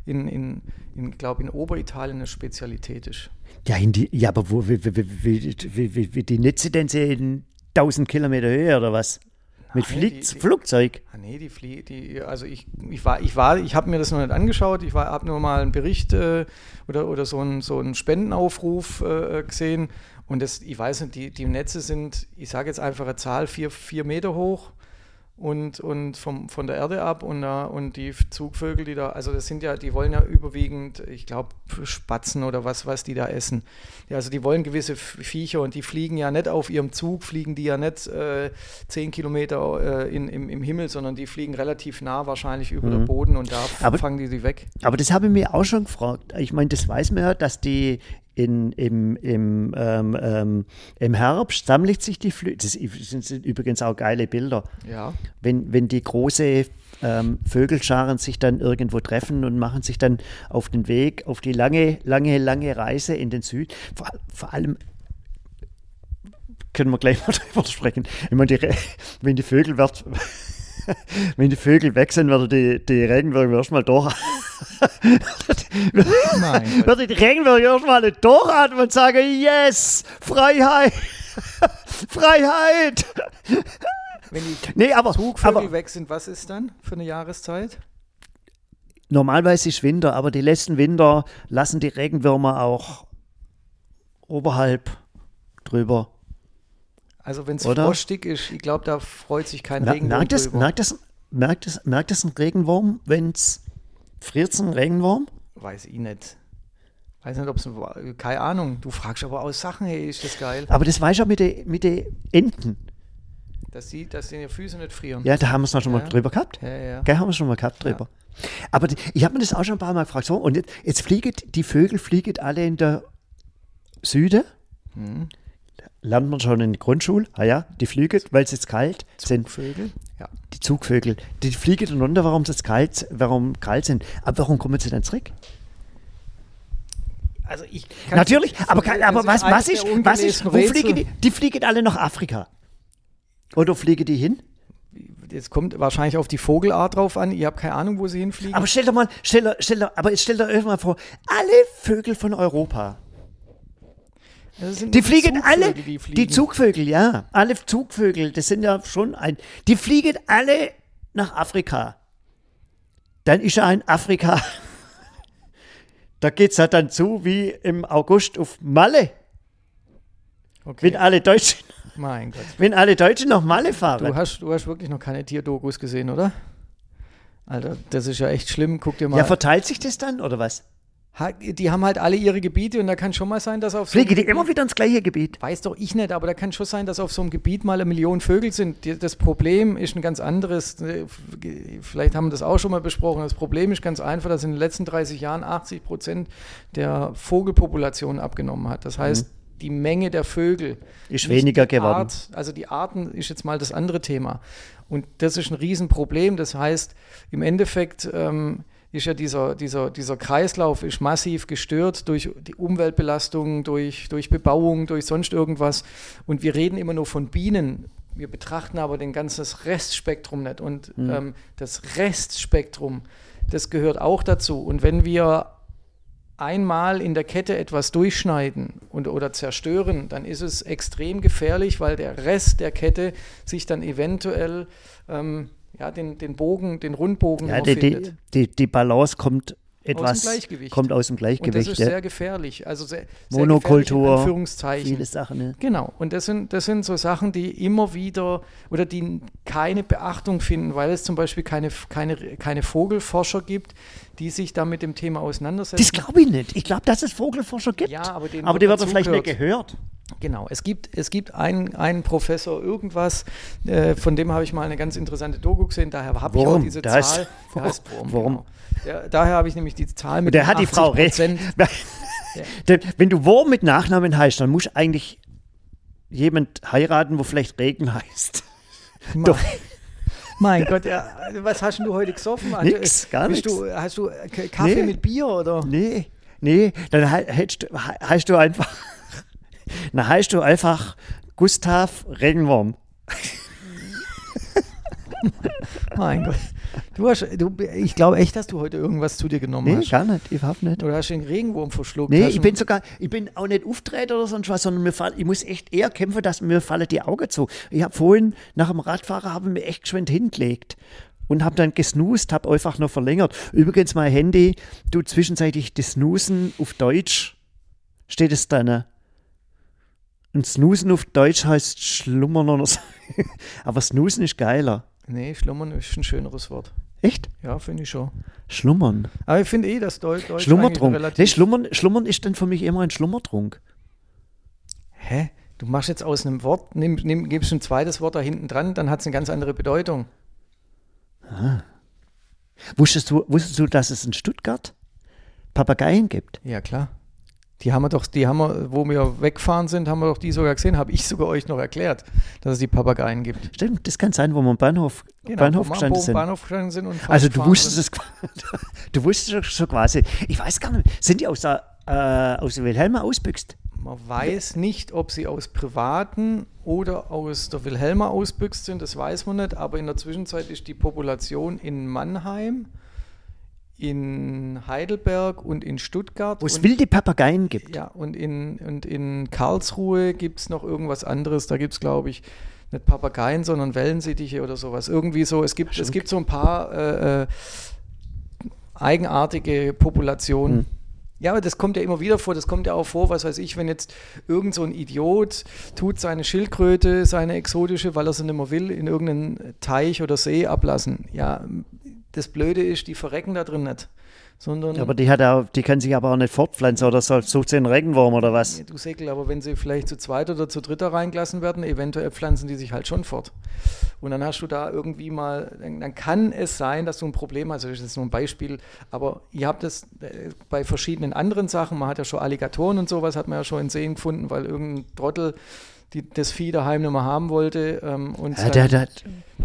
[SPEAKER 1] in, in, in glaube in Oberitalien eine Spezialität ist.
[SPEAKER 2] Ja, die, ja aber wo, wie, wie, wie, wie, die Netze denn in 1000 Kilometer Höhe oder was? Mit Nein, Flieg die, Flugzeug?
[SPEAKER 1] Ah, nee, die Flie die, also ich, ich war, ich war, ich habe mir das noch nicht angeschaut, ich habe nur mal einen Bericht äh, oder, oder so einen so einen Spendenaufruf äh, gesehen und das, ich weiß nicht, die, die Netze sind, ich sage jetzt einfach eine Zahl, vier, vier Meter hoch und, und vom, von der Erde ab und, uh, und die Zugvögel, die da, also das sind ja, die wollen ja überwiegend, ich glaube, Spatzen oder was, was die da essen. Ja, also die wollen gewisse Viecher und die fliegen ja nicht auf ihrem Zug, fliegen die ja nicht äh, zehn Kilometer äh, in, im, im Himmel, sondern die fliegen relativ nah wahrscheinlich über mhm. den Boden und da aber, fangen die sie weg.
[SPEAKER 2] Aber das habe ich mir auch schon gefragt. Ich meine, das weiß man ja, dass die in, im, im, ähm, ähm, im Herbst sammelt sich die Flüge. Das sind übrigens auch geile Bilder.
[SPEAKER 1] Ja.
[SPEAKER 2] Wenn, wenn die große ähm, Vögelscharen sich dann irgendwo treffen und machen sich dann auf den Weg, auf die lange, lange, lange Reise in den Süden. Vor, vor allem können wir gleich mal drüber sprechen. Ich meine, die, wenn die Vögel wird, wenn die Vögel weg sind, werden die, die Regenwürmer erstmal durch. Nein. Würde die Regenwürmer erstmal durchatmen und sagen: Yes, Freiheit! Freiheit!
[SPEAKER 1] Wenn die nee, aber, Zugvögel aber, weg sind, was ist dann für eine Jahreszeit?
[SPEAKER 2] Normalerweise ist Winter, aber die letzten Winter lassen die Regenwürmer auch oberhalb drüber
[SPEAKER 1] also wenn es frostig ist, ich glaube, da freut sich kein Regenwurm
[SPEAKER 2] merkt das, merkt das, merkt, das, merkt das ein Regenwurm, wenn es friert ein Regenwurm?
[SPEAKER 1] Weiß ich nicht. Weiß nicht, ob es keine Ahnung. Du fragst aber aus Sachen, hey, ist das geil.
[SPEAKER 2] Aber das weiß ich auch mit den mit Enten.
[SPEAKER 1] Dass sie, dass die Füße nicht frieren.
[SPEAKER 2] Ja, da haben wir es noch schon ja. mal drüber gehabt.
[SPEAKER 1] Ja, ja.
[SPEAKER 2] Gell, haben wir schon mal gehabt drüber. Ja. Aber die, ich habe mir das auch schon ein paar Mal gefragt. So, und jetzt, jetzt fliegen die Vögel fliegen alle in der Süde. Hm lernt man schon in der Grundschule, ah ja, die fliegen, weil es jetzt kalt
[SPEAKER 1] Zugvögel,
[SPEAKER 2] sind. Ja. Die Zugvögel, die fliegen runter, warum es kalt, warum kalt sind. Aber warum kommen sie dann zurück?
[SPEAKER 1] Also ich
[SPEAKER 2] Natürlich, aber, kann, aber was, was ist, was ist, wo fliegen die? Die fliegen alle nach Afrika. Oder fliegen die hin?
[SPEAKER 1] Jetzt kommt wahrscheinlich auf die Vogelart drauf an. Ihr habt keine Ahnung, wo sie hinfliegen.
[SPEAKER 2] Aber stell dir mal, stell, stell, aber stell dir irgendwann vor, alle Vögel von Europa die fliegen Zugvögel, alle, die, fliegen. die, Zugvögel, ja, alle Zugvögel, das sind ja schon ein, die fliegen alle nach Afrika. Dann ist ja in Afrika, da geht es ja dann zu wie im August auf Malle. Okay. Wenn alle Deutschen,
[SPEAKER 1] mein Gott.
[SPEAKER 2] wenn alle Deutschen nach Malle fahren.
[SPEAKER 1] Du hast, du hast wirklich noch keine Tierdokus gesehen, oder? Alter, das ist ja echt schlimm. Guck dir mal.
[SPEAKER 2] Ja, verteilt sich das dann oder was?
[SPEAKER 1] Die haben halt alle ihre Gebiete und da kann schon mal sein, dass auf
[SPEAKER 2] so Fliege die immer wieder ins gleiche Gebiet?
[SPEAKER 1] Weiß doch ich nicht, aber da kann schon sein, dass auf so einem Gebiet mal eine Million Vögel sind. Das Problem ist ein ganz anderes. Vielleicht haben wir das auch schon mal besprochen. Das Problem ist ganz einfach, dass in den letzten 30 Jahren 80 Prozent der Vogelpopulation abgenommen hat. Das heißt, mhm die Menge der Vögel.
[SPEAKER 2] Ist weniger geworden.
[SPEAKER 1] Art, also die Arten ist jetzt mal das andere Thema. Und das ist ein Riesenproblem. Das heißt, im Endeffekt ähm, ist ja dieser, dieser, dieser Kreislauf ist massiv gestört durch die Umweltbelastung, durch, durch Bebauung, durch sonst irgendwas. Und wir reden immer nur von Bienen. Wir betrachten aber den ganzen Restspektrum nicht. Und
[SPEAKER 2] Mhm.
[SPEAKER 1] ähm, das Restspektrum, das gehört auch dazu. Und wenn wir einmal in der Kette etwas durchschneiden und, oder zerstören, dann ist es extrem gefährlich, weil der Rest der Kette sich dann eventuell ähm, ja, den, den Bogen, den Rundbogen
[SPEAKER 2] Ja, die, die, die, die Balance kommt etwas,
[SPEAKER 1] Gleichgewicht.
[SPEAKER 2] kommt aus dem
[SPEAKER 1] Und das
[SPEAKER 2] Gleichgewicht.
[SPEAKER 1] ist
[SPEAKER 2] ja.
[SPEAKER 1] sehr gefährlich. Also sehr, sehr
[SPEAKER 2] Monokultur. Viele Sachen. Ne?
[SPEAKER 1] Genau, und das sind, das sind so Sachen, die immer wieder oder die keine Beachtung finden, weil es zum Beispiel keine, keine, keine Vogelforscher gibt, die sich da mit dem Thema auseinandersetzen.
[SPEAKER 2] Das glaube ich nicht. Ich glaube, dass es Vogelforscher gibt.
[SPEAKER 1] Ja, aber
[SPEAKER 2] aber die
[SPEAKER 1] dazu
[SPEAKER 2] vielleicht nicht
[SPEAKER 1] gehört. Genau, es gibt, es gibt einen, einen Professor irgendwas, äh, von dem habe ich mal eine ganz interessante Doku gesehen, daher habe ich auch diese
[SPEAKER 2] heißt-
[SPEAKER 1] Zahl. Der heißt Wurm.
[SPEAKER 2] Wurm.
[SPEAKER 1] Genau. Der, daher habe ich nämlich die Zahl mit
[SPEAKER 2] der hat die Frau recht.
[SPEAKER 1] 80%.
[SPEAKER 2] Der- Wenn du Wurm mit Nachnamen heißt, dann muss eigentlich jemand heiraten, wo vielleicht Regen heißt. Doch.
[SPEAKER 1] Mein Gott, ja, was hast du heute gesoffen? Also,
[SPEAKER 2] Nix, gar
[SPEAKER 1] bist
[SPEAKER 2] nix.
[SPEAKER 1] Du, hast du Kaffee
[SPEAKER 2] Nee.
[SPEAKER 1] mit Bier oder?
[SPEAKER 2] Nee, nee, dann he- hättest du, he- heißt du einfach, dann heißt du einfach Gustav Regenwurm.
[SPEAKER 1] Mein Gott. Du hast, du, ich glaube echt, dass du heute irgendwas zu dir genommen
[SPEAKER 2] Nee,
[SPEAKER 1] hast.
[SPEAKER 2] gar nicht, überhaupt nicht.
[SPEAKER 1] Oder hast du den Regenwurm verschluckt?
[SPEAKER 2] Nee, ich bin sogar, ich bin auch nicht Auftreter oder sonst was, sondern mir fall, ich muss echt eher kämpfen, dass mir fallen die Augen zu. Ich habe vorhin nach dem Radfahrer habe mir echt geschwind hingelegt und habe dann gesnoost, habe einfach noch verlängert. Übrigens mein Handy, du zwischenzeitlich das Snoosen auf Deutsch steht es da ne? Und Snoosen auf Deutsch heißt Schlummern oder so. Aber Snoosen ist geiler.
[SPEAKER 1] Nee, Schlummern ist ein schöneres Wort.
[SPEAKER 2] Echt?
[SPEAKER 1] Ja, finde ich schon.
[SPEAKER 2] Schlummern.
[SPEAKER 1] Aber ich finde eh, dass Deutsch, Deutsch
[SPEAKER 2] Schlummertrunk.
[SPEAKER 1] eigentlich
[SPEAKER 2] Nee,
[SPEAKER 1] relativ...
[SPEAKER 2] Schlummern, Schlummern ist dann für mich immer ein Schlummertrunk.
[SPEAKER 1] Hä? Du machst jetzt aus einem Wort, nimm, nimm, gibst ein zweites Wort da hinten dran, dann hat es eine ganz andere Bedeutung.
[SPEAKER 2] Wusstest du, wusstest du, dass es in Stuttgart Papageien gibt?
[SPEAKER 1] Ja, klar. Die haben wir doch, die haben wir, wo wir wegfahren sind, haben wir doch die sogar gesehen, habe ich sogar euch noch erklärt, dass es die Papageien gibt.
[SPEAKER 2] Stimmt, das kann sein, wo wir am Bahnhof, Bahnhof
[SPEAKER 1] wir am
[SPEAKER 2] gestanden sind.
[SPEAKER 1] Bahnhof gestanden sind
[SPEAKER 2] also du wusstest es, du wusstest es schon quasi. Ich weiß gar nicht, sind die aus der, äh, aus der Wilhelma ausbüchst?
[SPEAKER 1] Man weiß nicht, ob sie aus privaten oder aus der Wilhelma ausbüchst sind, das weiß man nicht, aber in der Zwischenzeit ist die Population in Mannheim, in Heidelberg und in Stuttgart.
[SPEAKER 2] Wo es wilde Papageien gibt.
[SPEAKER 1] ja, und in, und in Karlsruhe gibt es noch irgendwas anderes. Da gibt es, glaube ich, nicht Papageien, sondern Wellensittiche oder sowas. Irgendwie so. Es gibt, es gibt so ein paar äh, äh, eigenartige Populationen.
[SPEAKER 2] Hm.
[SPEAKER 1] Ja, aber das kommt ja immer wieder vor. Das kommt ja auch vor, was weiß ich, wenn jetzt irgend so ein Idiot tut seine Schildkröte, seine exotische, weil er sie nicht mehr will, in irgendeinen Teich oder See ablassen. Ja, das Blöde ist, die verrecken da drin nicht. Sondern
[SPEAKER 2] Aber die, hat auch, die kann sich aber auch nicht fortpflanzen oder so, sucht sie einen Regenwurm oder was?
[SPEAKER 1] Du Säckel, aber wenn sie vielleicht zu zweit oder zu dritt da reingelassen werden, eventuell pflanzen die sich halt schon fort. Und dann hast du da irgendwie mal, dann, kann es sein, dass du ein Problem hast. Das ist jetzt nur ein Beispiel, aber ihr habt das äh, bei verschiedenen anderen Sachen. Man hat ja schon Alligatoren und sowas, hat man ja schon in Seen gefunden, weil irgendein Trottel die, das Vieh daheim nicht mehr haben wollte ähm, und
[SPEAKER 2] Ja, der, der,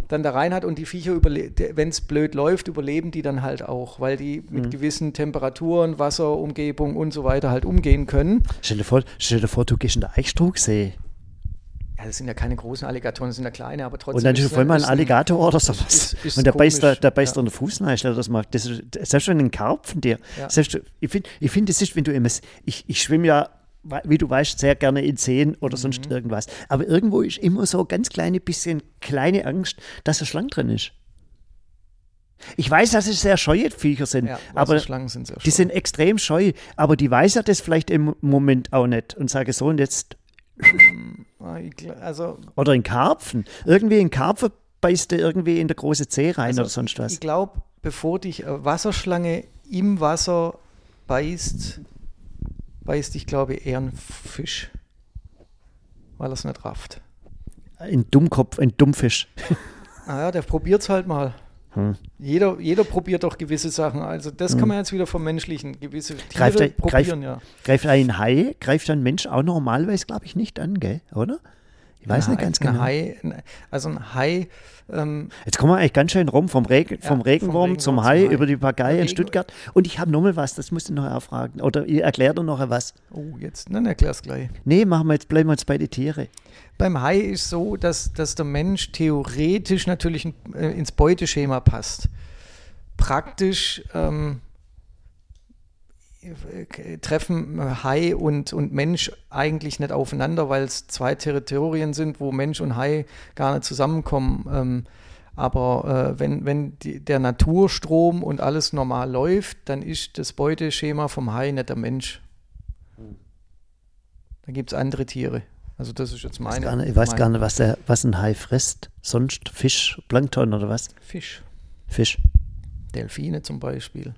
[SPEAKER 1] dann da rein hat und die Viecher, wenn es blöd läuft, überleben die dann halt auch, weil die mit
[SPEAKER 2] Mhm.
[SPEAKER 1] gewissen Temperaturen, Wasser, Umgebung und so weiter halt umgehen können.
[SPEAKER 2] stell, dir vor, stell dir vor, du gehst in der Eichstrugsee
[SPEAKER 1] Ja, das sind ja keine großen Alligatoren, das sind ja kleine, aber trotzdem.
[SPEAKER 2] und dann ist voll mal ein Alligator oder sowas.
[SPEAKER 1] ist- ist
[SPEAKER 2] und der beißt, da,
[SPEAKER 1] komisch,
[SPEAKER 2] der beißt
[SPEAKER 1] ja.
[SPEAKER 2] dir den Fuß rein, stell dir das mal. Das selbst wenn ein Karpfen dir.
[SPEAKER 1] Ja.
[SPEAKER 2] Selbst, ich finde, ich find, das ist, wenn du immer. Ich, ich schwimme ja, wie du weißt, sehr gerne in Seen oder sonst
[SPEAKER 1] Mhm.
[SPEAKER 2] irgendwas. Aber irgendwo ist immer so ganz kleine bisschen kleine Angst, dass eine Schlange drin ist. Ich weiß, dass es sehr scheue Viecher sind,
[SPEAKER 1] Ja,
[SPEAKER 2] aber
[SPEAKER 1] Schlangen sind sehr
[SPEAKER 2] die sind extrem scheu. Aber die weiß ja das vielleicht im Moment auch nicht und sage so und jetzt.
[SPEAKER 1] Ah, ich gl- Also,
[SPEAKER 2] Oder in Karpfen. Irgendwie in Karpfen beißt du irgendwie in der große Zeh rein
[SPEAKER 1] also
[SPEAKER 2] oder sonst was.
[SPEAKER 1] ich glaube, bevor dich äh, Wasserschlange im Wasser beißt, beißt dich, glaube ich, eher ein Fisch. Weil er es nicht rafft.
[SPEAKER 2] Ein Dummkopf, ein Dummfisch.
[SPEAKER 1] Naja, der probiert es halt mal. Jeder, jeder probiert doch gewisse Sachen. Also das kann man jetzt wieder vom Menschlichen. Gewisse Tiere
[SPEAKER 2] Greift er-
[SPEAKER 1] probieren
[SPEAKER 2] greift-
[SPEAKER 1] ja.
[SPEAKER 2] Greift ein Hai, greift ein Mensch auch normalerweise, glaube ich, nicht an, gell? oder? Ich weiß nicht ganz genau.
[SPEAKER 1] Hai, also ein Hai, ähm,
[SPEAKER 2] Jetzt kommen wir eigentlich ganz schön rum, vom, Regen, vom
[SPEAKER 1] vom
[SPEAKER 2] Regenwurm
[SPEAKER 1] Regenwurm
[SPEAKER 2] zum Hai,
[SPEAKER 1] Hai.
[SPEAKER 2] über die Papagei in
[SPEAKER 1] Regen-
[SPEAKER 2] Stuttgart. Und ich habe nochmal was, das musst du noch erfragen. Oder ihr erklärt noch was.
[SPEAKER 1] oh, jetzt, dann erklär's gleich.
[SPEAKER 2] Nee, machen wir jetzt, bleiben wir jetzt bei den Tieren.
[SPEAKER 1] Beim Hai ist so, dass, dass der Mensch theoretisch natürlich äh, ins Beuteschema passt. Praktisch ähm, äh, treffen Hai und, und Mensch eigentlich nicht aufeinander, weil es zwei Territorien sind, wo Mensch und Hai gar nicht zusammenkommen. Ähm, aber äh, wenn, wenn die, der Naturstrom und alles normal läuft, dann ist das Beuteschema vom Hai nicht der Mensch. Da gibt es andere Tiere. Also das ist jetzt
[SPEAKER 2] Ich weiß
[SPEAKER 1] meine.
[SPEAKER 2] gar nicht, ich weiß
[SPEAKER 1] meine-
[SPEAKER 2] gar nicht, was, der, was ein Hai frisst. Sonst Fisch, Plankton oder was?
[SPEAKER 1] Fisch.
[SPEAKER 2] Fisch.
[SPEAKER 1] Delfine zum Beispiel.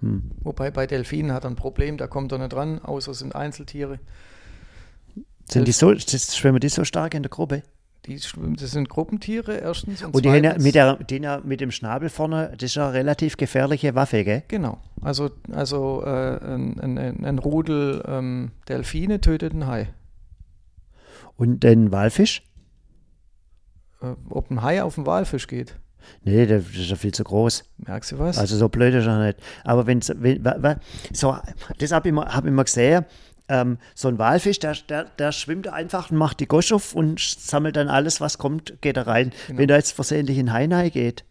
[SPEAKER 2] Hm.
[SPEAKER 1] Wobei bei Delfinen hat er ein Problem, da kommt er nicht ran, außer es sind Einzeltiere.
[SPEAKER 2] Sind die so, das- schwimmen die so stark in der Gruppe?
[SPEAKER 1] Die schwimmen, das sind Gruppentiere erstens und,
[SPEAKER 2] Und die
[SPEAKER 1] zweitens-
[SPEAKER 2] mit, der, ja mit dem Schnabel vorne, das ist ja eine relativ gefährliche Waffe, gell?
[SPEAKER 1] Genau, also, also äh, ein, ein, ein Rudel ähm, Delfine tötet einen Hai.
[SPEAKER 2] Und den Walfisch?
[SPEAKER 1] Äh, ob ein Hai auf einen Walfisch geht,
[SPEAKER 2] Nee, der ist ja viel zu groß.
[SPEAKER 1] merkst du was?
[SPEAKER 2] Also so blöd ist er nicht. Aber wenn's, wenn, so, das habe ich, immer- hab ich immer gesehen, ähm, so ein Walfisch, der, der, der schwimmt einfach und macht die Gosch auf und sammelt dann alles, was kommt, geht da rein.
[SPEAKER 1] Genau.
[SPEAKER 2] Wenn da jetzt versehentlich ein Hai geht,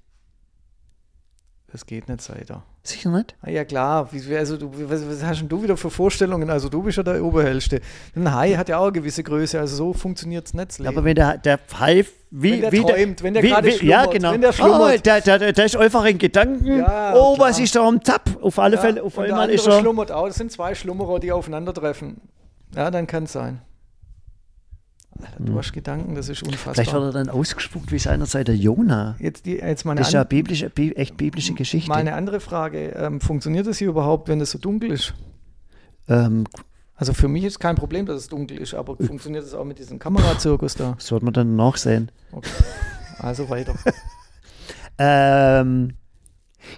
[SPEAKER 1] das geht nicht, sei da.
[SPEAKER 2] Sicher nicht?
[SPEAKER 1] Ah, ja klar, also du, was, was hast denn du wieder für Vorstellungen? Also du bist ja der Oberhellste. Ein Hai hat ja auch eine gewisse Größe, also so funktioniert es nicht. das Leben.
[SPEAKER 2] Aber wenn der, der Hai, wie,
[SPEAKER 1] Wenn der
[SPEAKER 2] wie
[SPEAKER 1] träumt, wenn der
[SPEAKER 2] wie,
[SPEAKER 1] gerade
[SPEAKER 2] wie, Ja,
[SPEAKER 1] schlummert,
[SPEAKER 2] genau.
[SPEAKER 1] wenn der
[SPEAKER 2] oh,
[SPEAKER 1] schlummert.
[SPEAKER 2] der, der, der, der ist einfach in Gedanken.
[SPEAKER 1] Ja,
[SPEAKER 2] oh,
[SPEAKER 1] klar.
[SPEAKER 2] was ist da am Tap? Auf alle
[SPEAKER 1] Ja,
[SPEAKER 2] Fälle, auf
[SPEAKER 1] und der
[SPEAKER 2] einmal
[SPEAKER 1] andere
[SPEAKER 2] ist er.
[SPEAKER 1] schlummert auch. Das sind zwei Schlummerer, die aufeinandertreffen. Ja, dann kann es sein. Du hast Gedanken, das ist
[SPEAKER 2] Hm. Vielleicht wird
[SPEAKER 1] unfassbar.
[SPEAKER 2] er dann ausgespuckt wie seinerzeit der Jona.
[SPEAKER 1] Jetzt, die, jetzt meine,
[SPEAKER 2] Das ist ja biblische, bi echt biblische Geschichte.
[SPEAKER 1] meine andere Frage. Ähm, funktioniert das hier überhaupt, wenn es so dunkel ist?
[SPEAKER 2] ähm,
[SPEAKER 1] Also für mich ist kein Problem, dass es dunkel ist, aber funktioniert das auch mit diesem Kamerazirkus da?
[SPEAKER 2] das wird man dann nachsehen.
[SPEAKER 1] Okay. Also weiter.
[SPEAKER 2] Ähm,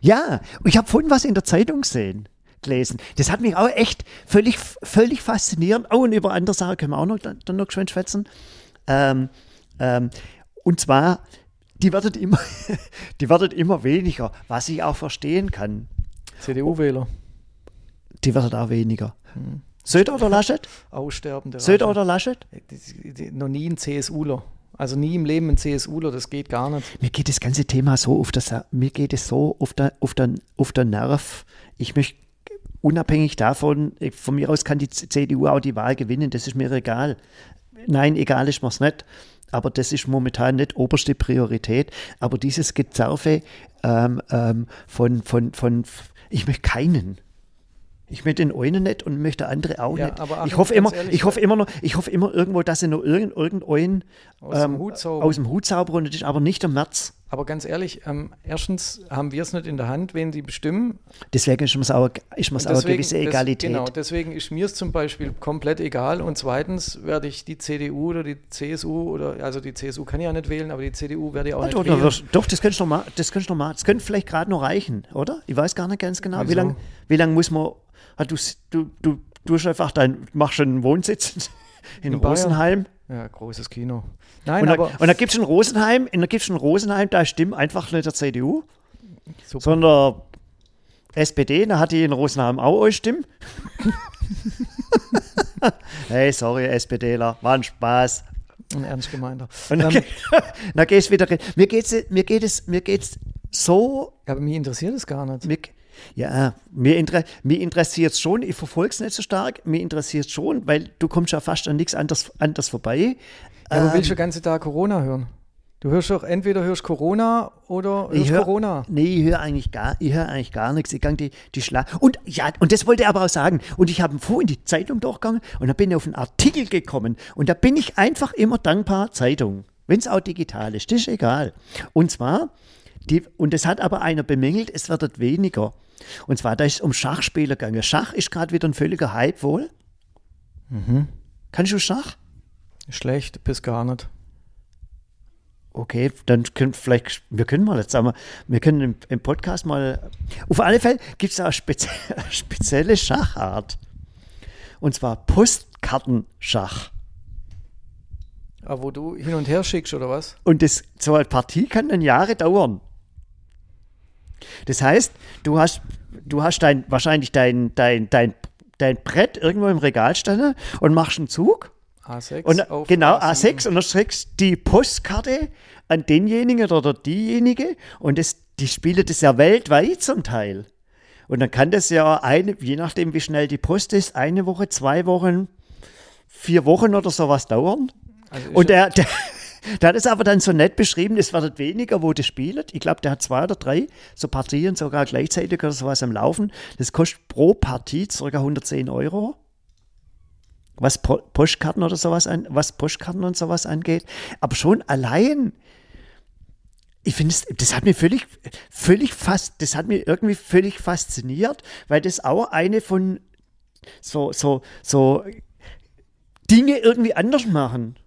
[SPEAKER 2] ja, ich habe vorhin was in der Zeitung gesehen, gelesen. Das hat mich auch echt völlig, völlig faszinierend. Oh, und über andere Sachen können wir auch noch, dann noch geschwind schwätzen. Ähm, ähm, und zwar, die werden, immer, die werden immer weniger, was ich auch verstehen kann.
[SPEAKER 1] CDU-Wähler.
[SPEAKER 2] Die werden auch weniger. Söder oder Laschet?
[SPEAKER 1] Aussterbende
[SPEAKER 2] Söder
[SPEAKER 1] Rasse.
[SPEAKER 2] oder Laschet?
[SPEAKER 1] Die- die- Noch nie ein CSUler. Also nie im Leben ein CSUler, das geht gar nicht.
[SPEAKER 2] Mir geht das ganze Thema so auf das, mir geht es so auf der, auf auf der Nerv. Ich möchte unabhängig davon, von mir aus kann die CDU auch die Wahl gewinnen, das ist mir egal. Nein, egal ist mir's nicht. Aber das ist momentan nicht oberste Priorität. Aber dieses Gezerfe ähm, ähm, von, von, von, ich möchte keinen. Ich möchte den einen nicht und möchte andere auch
[SPEAKER 1] Ja,
[SPEAKER 2] nicht.
[SPEAKER 1] aber
[SPEAKER 2] ich hoffe immer,
[SPEAKER 1] ehrlich,
[SPEAKER 2] ich hoffe immer noch, ich hoffe immer irgendwo, dass sie noch irgend, irgendeinen
[SPEAKER 1] Aus dem Hut zaubern.
[SPEAKER 2] aus dem Hut zaubern und das ist aber nicht der März.
[SPEAKER 1] Aber ganz ehrlich, ähm, erstens haben wir es nicht in der Hand, wen sie bestimmen.
[SPEAKER 2] Deswegen ist mir's auch, ist auch eine gewisse Egalität.
[SPEAKER 1] Genau, deswegen ist mir es zum Beispiel komplett egal. Und zweitens werde ich die CDU oder die CSU oder also die CSU kann ich ja nicht wählen, aber die CDU werde ich auch
[SPEAKER 2] Ah,
[SPEAKER 1] nicht
[SPEAKER 2] doch,
[SPEAKER 1] wählen.
[SPEAKER 2] doch, das könnte noch mal, das könnte noch mal, das könnte vielleicht gerade noch reichen, oder? Ich weiß gar nicht ganz genau, wie
[SPEAKER 1] Wieso?
[SPEAKER 2] lange wie lang muss man, ah, du, du, du, du einfach dein, machst schon einen Wohnsitz in,
[SPEAKER 1] In Bayern? Ja, großes Kino. Nein,
[SPEAKER 2] Und da,
[SPEAKER 1] aber
[SPEAKER 2] und da gibt es in Rosenheim, und da gibt's in Rosenheim, da stimmt einfach nicht der CDU,
[SPEAKER 1] super.
[SPEAKER 2] sondern SPD, da hat die in Rosenheim auch euch stimmen. hey, sorry, SPDler, war ein Spaß.
[SPEAKER 1] ein ernst gemeinter.
[SPEAKER 2] Und dann,
[SPEAKER 1] Ähm,
[SPEAKER 2] dann gehst du wieder. rein. Mir geht's, mir geht es, mir geht's so.
[SPEAKER 1] aber mich interessiert es gar nicht.
[SPEAKER 2] Mir, ja, mir, inter, mir interessiert es schon. Ich verfolge es nicht so stark. Mir interessiert es schon, weil du kommst ja fast an nichts anderes, anderes vorbei.
[SPEAKER 1] Ja, aber
[SPEAKER 2] Ähm,
[SPEAKER 1] willst du den ganzen Tag Corona hören? Du hörst doch entweder hörst Corona oder
[SPEAKER 2] ich
[SPEAKER 1] hörst
[SPEAKER 2] hör,
[SPEAKER 1] Corona.
[SPEAKER 2] Nee, ich höre eigentlich gar, ich höre eigentlich gar nichts. Ich gang die, die Schla und ja, und das wollte ich aber auch sagen. Und ich habe vorhin die Zeitung durchgegangen und da bin ich auf einen Artikel gekommen. Und da bin ich einfach immer dankbar, Zeitung. Wenn es auch digital ist, das ist egal. Und zwar, die, und das hat aber einer bemängelt, es wird weniger. Und zwar, da ist es um Schachspieler gegangen. Schach ist gerade wieder ein völliger Hype wohl.
[SPEAKER 1] Mhm.
[SPEAKER 2] Kannst du Schach?
[SPEAKER 1] Schlecht bis gar nicht.
[SPEAKER 2] Okay, dann können vielleicht, wir können mal jetzt sagen, wir, wir können im, im Podcast mal, auf alle Fälle gibt es eine, spezi eine spezielle Schachart. Und zwar Postkartenschach.
[SPEAKER 1] Ah, wo du hin und her schickst, oder was?
[SPEAKER 2] Und das, so eine Partie kann dann Jahre dauern. Das heißt, du hast, du hast dein, wahrscheinlich dein, dein, dein, dein Brett irgendwo im Regal stehen und machst einen Zug.
[SPEAKER 1] A6
[SPEAKER 2] Und, genau,
[SPEAKER 1] A7.
[SPEAKER 2] A6 und dann schreckst die Postkarte an denjenigen oder diejenige und das, die spielen das ja weltweit zum Teil. Und dann kann das ja eine, je nachdem wie schnell die Post ist, eine Woche, zwei Wochen, vier Wochen oder sowas dauern.
[SPEAKER 1] Also
[SPEAKER 2] Und der, der, der hat es aber dann so nett beschrieben, es wird weniger, wo das spielt. Ich glaube, der hat zwei oder drei so Partien sogar gleichzeitig oder sowas am Laufen. Das kostet pro Partie ca. 110 Euro. Was po Postkarten oder sowas an, was Postkarten und sowas angeht. Aber schon allein, ich finde das hat mir völlig, völlig fast, das hat mir irgendwie völlig fasziniert, weil das auch eine von so, so, so Dinge irgendwie anders machen.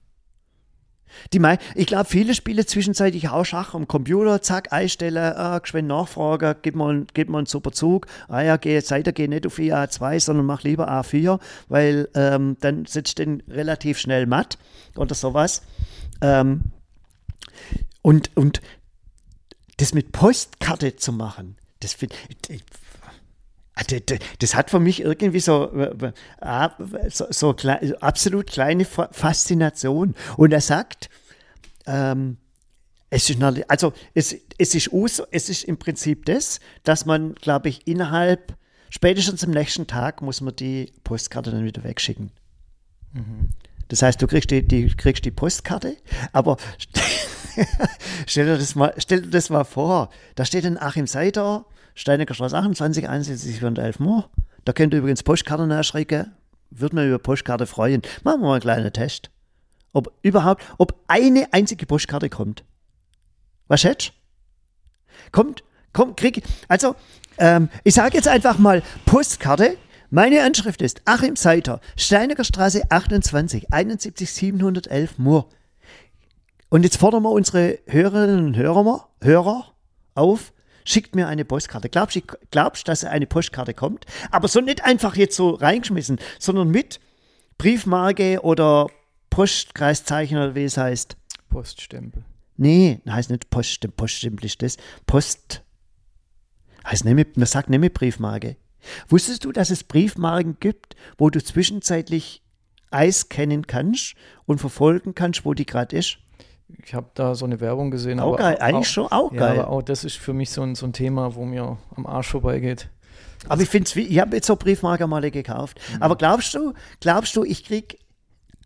[SPEAKER 2] Die mei ich glaube, viele spielen zwischenzeitlich auch Schach am Computer, zack, einstellen, ah, geschwind nachfragen, gib mal, gib mal einen super Zug, ah ja, geh, Seite, geh nicht auf A2, sondern mach lieber A4, weil ähm, dann sitzt den relativ schnell matt oder sowas. Ähm, und, und das mit Postkarte zu machen, das finde ich. Ah, Das hat für mich irgendwie so, so, so absolut kleine Fa- Faszination. Und er sagt, ähm, es ist, also es, es, ist us, es ist im Prinzip das, dass man, glaube ich, innerhalb, spätestens am nächsten Tag muss man die Postkarte dann wieder wegschicken. Das heißt, du kriegst die, die, kriegst die Postkarte, aber stell, dir das mal, stell dir das mal vor, da steht ein Achim Seiter, Steinecker Straße 28, 71 und 11 Uhr. Da könnt ihr übrigens Postkarte nachschreiben. Würde mich über Postkarte freuen. Machen wir mal einen kleinen Test. Ob überhaupt, ob eine einzige Postkarte kommt. Was schätzt? Kommt, kommt, krieg, also, ähm, ich sage jetzt einfach mal Postkarte. Meine Anschrift ist Achim Seiter, Steinecker Straße 28, 71 711 Mur. Und jetzt fordern wir unsere Hörerinnen und Hörer, Hörer auf, schickt mir eine Postkarte. Glaubst du, glaubst, dass eine Postkarte kommt? Aber so nicht einfach jetzt so reingeschmissen, sondern mit Briefmarke oder Postkreiszeichen oder wie es heißt.
[SPEAKER 1] Poststempel.
[SPEAKER 2] Nee, heißt nicht Post, Poststempel ist das. Post. Heißt nicht mit, man sagt nicht mit Briefmarke. Wusstest du, dass es Briefmarken gibt, wo du zwischenzeitlich einscannen kannst und verfolgen kannst, wo die gerade ist?
[SPEAKER 1] Ich habe da so eine Werbung gesehen.
[SPEAKER 2] Auch
[SPEAKER 1] aber
[SPEAKER 2] geil, eigentlich
[SPEAKER 1] auch,
[SPEAKER 2] schon auch
[SPEAKER 1] ja,
[SPEAKER 2] geil.
[SPEAKER 1] aber auch das ist für mich so ein, so ein Thema, wo mir am Arsch vorbeigeht.
[SPEAKER 2] Aber ich finde es, ich habe jetzt so Briefmarke mal gekauft.
[SPEAKER 1] Mhm.
[SPEAKER 2] Aber glaubst du, glaubst du, ich krieg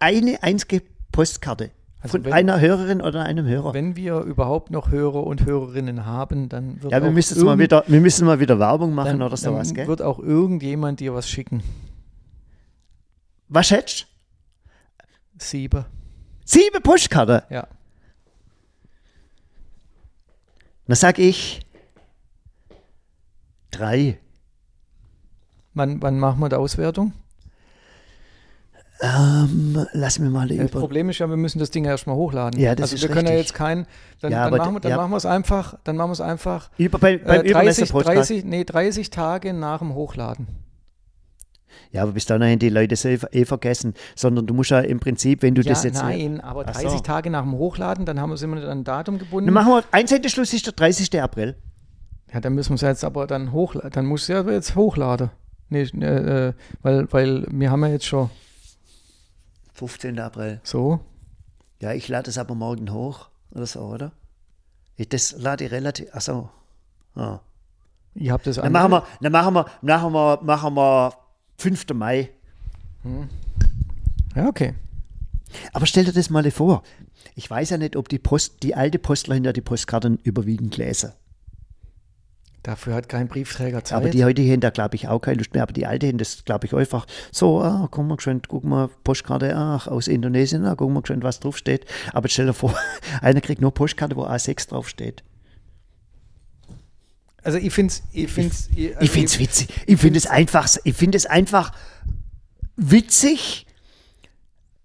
[SPEAKER 2] eine einzige Postkarte
[SPEAKER 1] Also
[SPEAKER 2] von
[SPEAKER 1] wenn-
[SPEAKER 2] einer Hörerin oder einem Hörer?
[SPEAKER 1] Wenn wir überhaupt noch Hörer und Hörerinnen haben, dann wird
[SPEAKER 2] ja, wir
[SPEAKER 1] auch
[SPEAKER 2] müssen, mal wieder, wir müssen mal wieder Werbung machen
[SPEAKER 1] dann,
[SPEAKER 2] oder sowas,
[SPEAKER 1] dann
[SPEAKER 2] gell?
[SPEAKER 1] wird auch irgendjemand dir was schicken.
[SPEAKER 2] Was schätzt?
[SPEAKER 1] Siebe.
[SPEAKER 2] Sieben Postkarte.
[SPEAKER 1] Ja.
[SPEAKER 2] Dann sag ich drei.
[SPEAKER 1] Wann, wann machen wir die Auswertung?
[SPEAKER 2] Ähm, lass mir mal
[SPEAKER 1] Das
[SPEAKER 2] über.
[SPEAKER 1] Problem ist ja, wir müssen das Ding ja erstmal hochladen.
[SPEAKER 2] Ja, das
[SPEAKER 1] also
[SPEAKER 2] ist
[SPEAKER 1] wir können ja
[SPEAKER 2] richtig.
[SPEAKER 1] jetzt kein, dann,
[SPEAKER 2] Ja,
[SPEAKER 1] dann, machen, wir, dann
[SPEAKER 2] ja.
[SPEAKER 1] machen wir es einfach, dann machen wir es einfach
[SPEAKER 2] Über, bei, beim
[SPEAKER 1] äh, 30,
[SPEAKER 2] Übermesser-Podcast.
[SPEAKER 1] 30, nee, 30 Tage nach dem Hochladen.
[SPEAKER 2] Ja, aber bis dahin haben die Leute es eh, eh vergessen. Sondern du musst ja im Prinzip, wenn du
[SPEAKER 1] Ja,
[SPEAKER 2] das jetzt.
[SPEAKER 1] nein, aber
[SPEAKER 2] Ach
[SPEAKER 1] 30
[SPEAKER 2] so.
[SPEAKER 1] Tage nach dem Hochladen, dann haben wir es immer an ein Datum gebunden.
[SPEAKER 2] Dann machen wir, Einsendeschluss ist der 30. April.
[SPEAKER 1] Ja, dann müssen wir es jetzt aber dann hochladen. Dann muss ja jetzt hochladen. Nee, äh, äh, weil, weil wir haben ja jetzt schon
[SPEAKER 2] 15. April.
[SPEAKER 1] so.
[SPEAKER 2] Ja, ich lade es aber morgen hoch oder so, oder? Ich, das lade ich relativ. Achso. Ah.
[SPEAKER 1] Ihr habt das
[SPEAKER 2] Dann machen wir, dann machen wir, machen wir, machen wir 5. Mai.
[SPEAKER 1] Ja, okay.
[SPEAKER 2] Aber stell dir das mal vor. Ich weiß ja nicht, ob die Post, die alte Postler hinter die Postkarten überwiegend lesen.
[SPEAKER 1] Dafür hat kein Briefträger Zeit.
[SPEAKER 2] Aber die heute haben da, glaube ich, auch keine Lust mehr. Aber die alte das, glaube ich, einfach so, ah, guck mal schön, guck mal, Postkarte, ach, aus Indonesien, ah, guck mal schön, was draufsteht. Aber stell dir vor, einer kriegt nur Postkarte, wo A6 draufsteht.
[SPEAKER 1] Also ich finde es, ich find's, ich, also
[SPEAKER 2] Ich witzig. Ich finde es einfach, ich finde es einfach witzig.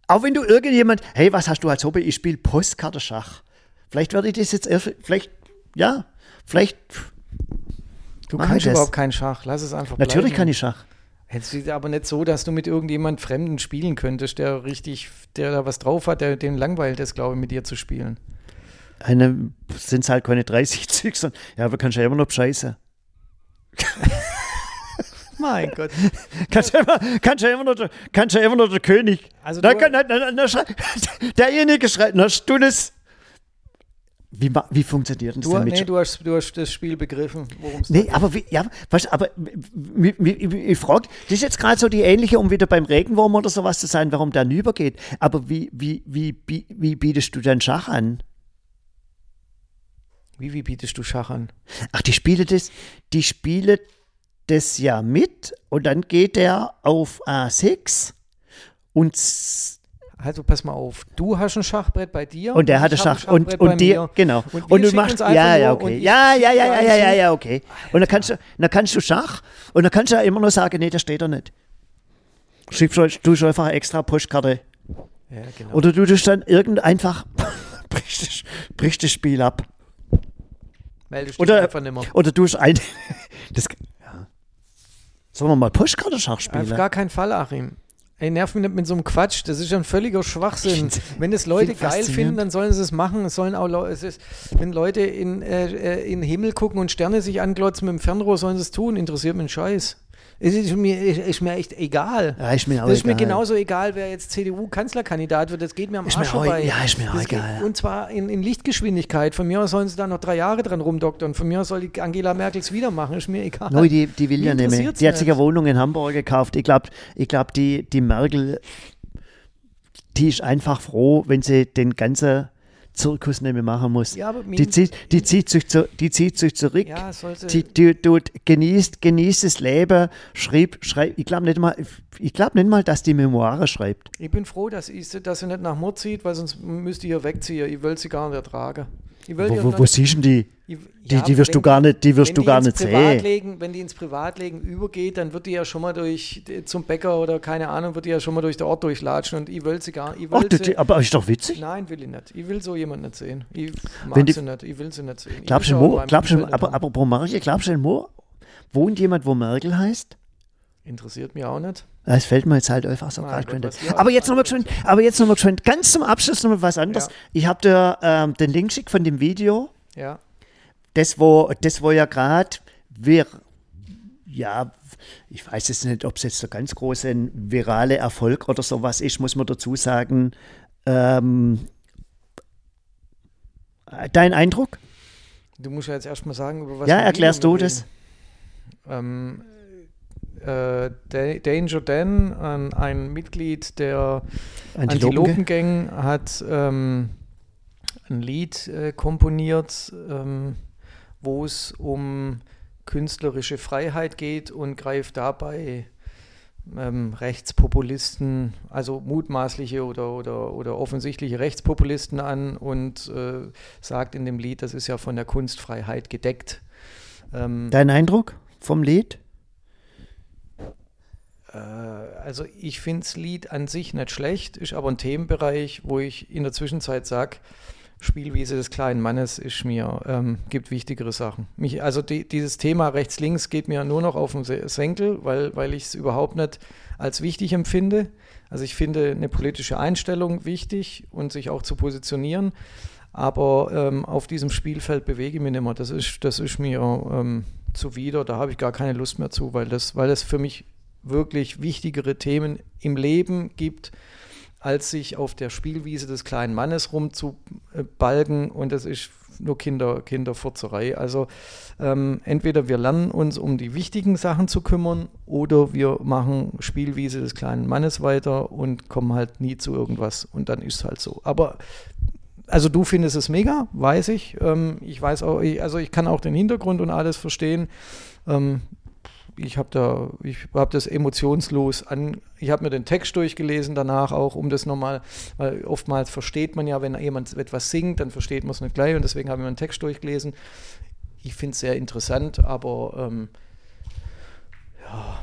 [SPEAKER 2] Auch wenn du irgendjemand, hey, was hast du als Hobby? Ich spiele Postkartenschach. Vielleicht werde ich das jetzt erst, vielleicht, ja, vielleicht.
[SPEAKER 1] Du kannst überhaupt keinen Schach. Lass es einfach
[SPEAKER 2] Natürlich
[SPEAKER 1] bleiben.
[SPEAKER 2] kann ich Schach.
[SPEAKER 1] Jetzt ist aber nicht so, dass du mit irgendjemand Fremden spielen könntest, der richtig, der da was drauf hat, der den langweilt es, glaube ich, mit dir zu spielen.
[SPEAKER 2] Eine sind es halt keine 30 Züge, sondern ja, aber kannst ja immer noch bescheißen.
[SPEAKER 1] Mein Gott.
[SPEAKER 2] Kannst ja immer, kannst ja immer noch, der- kannst ja immer noch der König.
[SPEAKER 1] Also du-
[SPEAKER 2] kann, na, na, na, schrei, derjenige schreit, na, Stundes. Wie, wie funktioniert denn das
[SPEAKER 1] Du,
[SPEAKER 2] denn mit
[SPEAKER 1] nee, du, hast, du hast das Spiel begriffen, worum es
[SPEAKER 2] Nee, aber wie, ja, weißt, du, aber wie, wie, ich frage, das ist jetzt gerade so die ähnliche, um wieder beim Regenwurm oder sowas zu sein, warum der übergeht. Aber wie, wie, wie, wie, wie bietest du denn Schach an?
[SPEAKER 1] Wie, wie bietest du Schach an?
[SPEAKER 2] Ach, die spiele das, die spiele das ja mit und dann geht er auf A6 und,
[SPEAKER 1] Also pass mal auf, du hast ein Schachbrett bei dir
[SPEAKER 2] und der hatte Schach
[SPEAKER 1] ein
[SPEAKER 2] und, und dir,
[SPEAKER 1] mir.
[SPEAKER 2] genau.
[SPEAKER 1] Und,
[SPEAKER 2] Und, du machst, ja, ja, okay. Ja, ja, ja, ja, ja, ja, ja, okay. Und dann kannst du, dann kannst du Schach und dann kannst du ja immer nur sagen, nee, da steht er nicht. Schiebst du, schon einfach eine extra Postkarte.
[SPEAKER 1] Ja, genau.
[SPEAKER 2] Oder du tust dann irgend einfach, brichst, brichst das Spiel ab.
[SPEAKER 1] Meldest dich
[SPEAKER 2] Oder,
[SPEAKER 1] einfach nimmer.
[SPEAKER 2] oder du ein, das, ja. Sollen wir mal Postkarte-Schach
[SPEAKER 1] Auf
[SPEAKER 2] spielen?
[SPEAKER 1] gar keinen Fall, Achim. Ey, nerv mich nicht mit so einem Quatsch. Das ist ja ein völliger Schwachsinn. Wenn es Leute
[SPEAKER 2] find
[SPEAKER 1] geil finden, dann sollen sie es machen. Es sollen auch Leute, ist, wenn Leute in, äh, äh, in den Himmel gucken und Sterne sich anglotzen mit dem Fernrohr, sollen sie es tun. Interessiert mich ein Scheiß. Es ist mir, ist, mir echt egal.
[SPEAKER 2] Ja, ist mir auch
[SPEAKER 1] das ist mir
[SPEAKER 2] egal.
[SPEAKER 1] genauso egal, wer jetzt CDU-Kanzlerkandidat wird. Das geht mir am
[SPEAKER 2] Ist mir
[SPEAKER 1] Arsch
[SPEAKER 2] auch-
[SPEAKER 1] vorbei.
[SPEAKER 2] ja, ist mir auch
[SPEAKER 1] Das geht-
[SPEAKER 2] egal.
[SPEAKER 1] Und zwar in, in Lichtgeschwindigkeit. Von mir aus sollen sie da noch drei Jahre dran rumdoktern. Von mir aus soll die Angela Merkel es wieder machen. Ist mir egal.
[SPEAKER 2] Neu, die, die will ja nicht mehr. Die hat sich eine Wohnung in Hamburg gekauft. Ich glaube, ich glaub, die, die Merkel, die ist einfach froh, wenn sie den ganzen Zirkus nicht mehr machen muss.
[SPEAKER 1] Ja,
[SPEAKER 2] die, zieht, die, zieht sich zu, die zieht sich zurück.
[SPEAKER 1] Ja,
[SPEAKER 2] die, die, tut, genießt, genießt das Leben, schrieb, schreibt, ich glaube nicht mal, ich glaube nicht mal, dass die Memoire schreibt.
[SPEAKER 1] Ich bin froh, dass, ich, dass sie nicht nach Mord zieht, weil sonst müsste ich ihr wegziehen. Ich will sie gar nicht ertragen.
[SPEAKER 2] Wo, wo, siehst du denn die? Die,
[SPEAKER 1] ja,
[SPEAKER 2] die wirst du
[SPEAKER 1] wenn
[SPEAKER 2] gar nicht, die wirst du gar nicht sehen.
[SPEAKER 1] Wenn die ins Privatleben übergeht, dann wird die ja schon mal durch zum Bäcker oder keine Ahnung, wird die ja schon mal durch den Ort durchlatschen und ich will sie gar ich will
[SPEAKER 2] Ach,
[SPEAKER 1] sie,
[SPEAKER 2] aber ist doch witzig.
[SPEAKER 1] Nein, will ich nicht. Ich will so jemanden nicht sehen. Ich mag
[SPEAKER 2] Wenn die-
[SPEAKER 1] sie nicht. Ich will sie nicht sehen.
[SPEAKER 2] Glaubst du,
[SPEAKER 1] meinem
[SPEAKER 2] glaubst du,
[SPEAKER 1] nicht
[SPEAKER 2] aber, pro Merkel, glaubst du, wo wohnt jemand, wo Merkel heißt?
[SPEAKER 1] Interessiert mich auch nicht.
[SPEAKER 2] Das fällt mir jetzt halt einfach so gerade könnte. Aber jetzt nochmal geschwind, aber jetzt nochmal geschwind, ganz zum Abschluss nochmal was anderes.
[SPEAKER 1] Ja.
[SPEAKER 2] Ich habe dir ähm, den Link geschickt von dem Video,
[SPEAKER 1] Ja.
[SPEAKER 2] das wo, das wo ja gerade wir, ja, ich weiß jetzt nicht, ob es jetzt so ganz große virale Erfolg oder sowas ist, muss man dazu sagen. Ähm, dein Eindruck?
[SPEAKER 1] Du musst ja jetzt erstmal sagen, über was
[SPEAKER 2] Ja,
[SPEAKER 1] ein
[SPEAKER 2] erklärst du das?
[SPEAKER 1] Ähm, äh, Danger Dan, ein, ein Mitglied der
[SPEAKER 2] Antilopengang?
[SPEAKER 1] Antilopengang, hat ähm, ein Lied äh, komponiert, ähm, wo es um künstlerische Freiheit geht und greift dabei ähm, Rechtspopulisten, also mutmaßliche oder, oder, oder offensichtliche Rechtspopulisten an und äh, sagt in dem Lied, das ist ja von der Kunstfreiheit gedeckt. Ähm,
[SPEAKER 2] Dein Eindruck vom Lied?
[SPEAKER 1] Äh, also ich finde das Lied an sich nicht schlecht, ist aber ein Themenbereich, wo ich in der Zwischenzeit sage, Spielwiese des kleinen Mannes ist mir, ähm, gibt wichtigere Sachen. Mich, also die, dieses Thema rechts-links geht mir nur noch auf den Se- Senkel, weil, weil ich es überhaupt nicht als wichtig empfinde. Also ich finde eine politische Einstellung wichtig und sich auch zu positionieren, aber ähm, auf diesem Spielfeld bewege ich mich nicht mehr. Das ist, das ist mir ähm, zuwider, da habe ich gar keine Lust mehr zu, weil das, weil das für mich wirklich wichtigere Themen im Leben gibt, als sich auf der Spielwiese des kleinen Mannes rumzubalgen und das ist nur Kinder, Kinderfurzerei. Also ähm, entweder wir lernen uns um die wichtigen Sachen zu kümmern oder wir machen Spielwiese des kleinen Mannes weiter und kommen halt nie zu irgendwas und dann ist es halt so. Aber also du findest es mega, weiß ich. Ähm, ich weiß auch, ich, also ich kann auch den Hintergrund und alles verstehen. Ähm, ich habe da, ich habe das emotionslos an, ich habe mir den Text durchgelesen danach auch, um das nochmal, weil oftmals versteht man ja, wenn jemand etwas singt, dann versteht man es nicht gleich und deswegen habe ich mir den Text durchgelesen. Ich finde es sehr interessant, aber ähm, ja,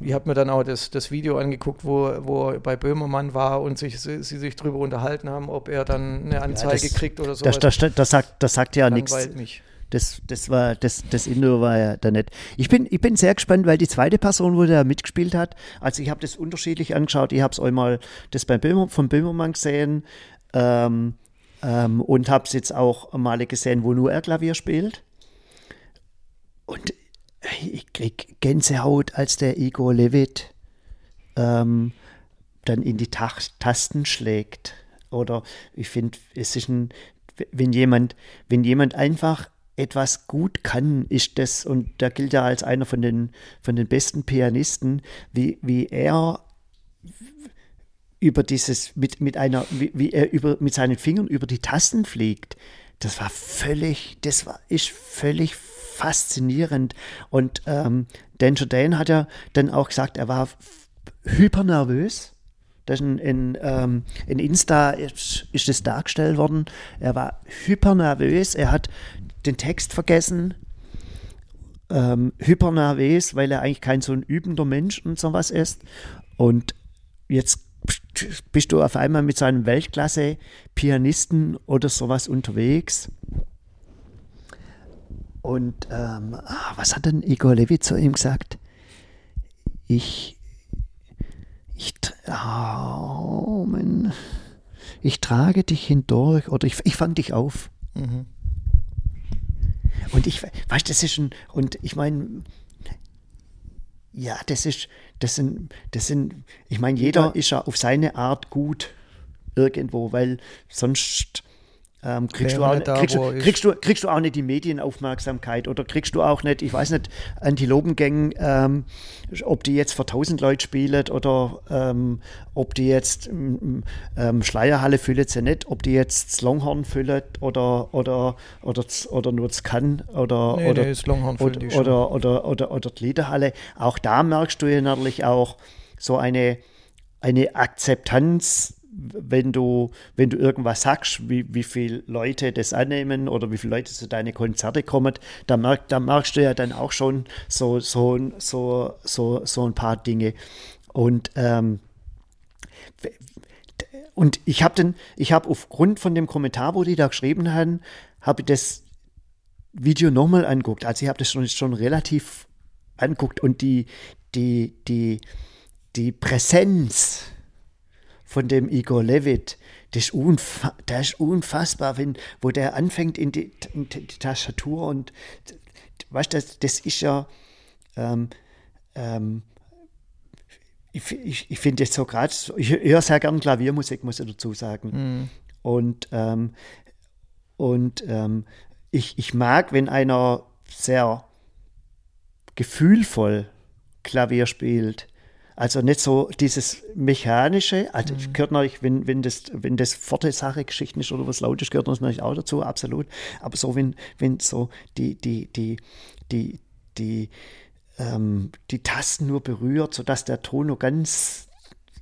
[SPEAKER 1] ich habe mir dann auch das, das Video angeguckt, wo, wo er bei Böhmermann war und sich, sie, sie sich darüber unterhalten haben, ob er dann eine Anzeige
[SPEAKER 2] ja, das,
[SPEAKER 1] kriegt oder so.
[SPEAKER 2] Das, das, das, sagt, das sagt ja nichts.
[SPEAKER 1] mich.
[SPEAKER 2] Das, das war das, das Indoor war ja da nicht. Ich bin, ich bin sehr gespannt, weil die zweite Person, wo der mitgespielt hat, also ich habe das unterschiedlich angeschaut. Ich habe es einmal das bei Böhmer, von Böhmermann gesehen ähm, ähm, und habe es jetzt auch mal gesehen, wo nur er Klavier spielt. Und ich krieg Gänsehaut, als der Igor Levit ähm, dann in die Tasten schlägt. Oder ich finde, es ist ein, wenn jemand, wenn jemand einfach etwas gut kann, ist das, und da gilt er als einer von den, von den besten Pianisten, wie, wie er über dieses, mit, mit einer, wie, wie er über, mit seinen Fingern über die Tasten fliegt. Das war völlig, das war, ist völlig faszinierend. Und ähm, Dan Jourdain hat ja dann auch gesagt, er war hypernervös. Das in, in, ähm, in Insta ist, ist das dargestellt worden. Er war hypernervös. Er hat den Text vergessen, ähm, hypernervös, weil er eigentlich kein so ein übender Mensch und sowas ist. Und jetzt bist du auf einmal mit seinem Weltklasse-Pianisten oder sowas unterwegs. Und ähm, ah, was hat denn Igor Levy zu ihm gesagt? Ich, ich, oh, ich trage dich hindurch oder ich, ich fange dich auf. Mhm. Und ich, weißt das ist ein, und ich meine, ja, das ist, das sind, das sind, ich meine, jeder ist ja auf seine Art gut irgendwo, weil sonst ähm, kriegst, du auch, da, kriegst, du, kriegst, du, kriegst du auch nicht die Medienaufmerksamkeit oder kriegst du auch nicht, ich weiß nicht, Antilopengängen, ähm, ob die jetzt vor 1000 Leute spielen oder ähm, ob die jetzt ähm, Schleierhalle füllen sie nicht, ob die jetzt das Longhorn füllen oder, oder, oder, oder nur das Kann oder, nee, oder, nee, das Longhorn oder, die oder, oder, oder, oder die Liederhalle. Auch da merkst du ja natürlich auch so eine, eine Akzeptanz wenn du, wenn du irgendwas sagst, wie, wie viele Leute das annehmen oder wie viele Leute zu deinen Konzerte kommen, da, merk, da merkst du ja dann auch schon so, so, so, so, so ein paar Dinge. Und, ähm, und ich habe habe aufgrund von dem Kommentar, wo die da geschrieben haben, habe ich das Video nochmal anguckt. Also ich habe das schon, schon relativ anguckt und die, die, die, die Präsenz, von dem Igor Levit, das ist, das ist unfassbar, wenn, wo der anfängt in die, in die Tastatur und weißt du, das, das ist ja, ähm, ähm, ich, ich, ich finde jetzt so gerade, ich höre sehr gern Klaviermusik, muss ich dazu sagen. Mhm. Und, ähm, und ähm, ich, ich mag, wenn einer sehr gefühlvoll Klavier spielt also nicht so dieses mechanische, also mhm. gehört natürlich, wenn, wenn das, wenn das forte Sache Geschichten ist oder was laut ist, gehört das natürlich auch dazu, absolut. Aber so, wenn, wenn so die, die, die, die, die, ähm, die Tasten nur berührt, sodass der Ton nur ganz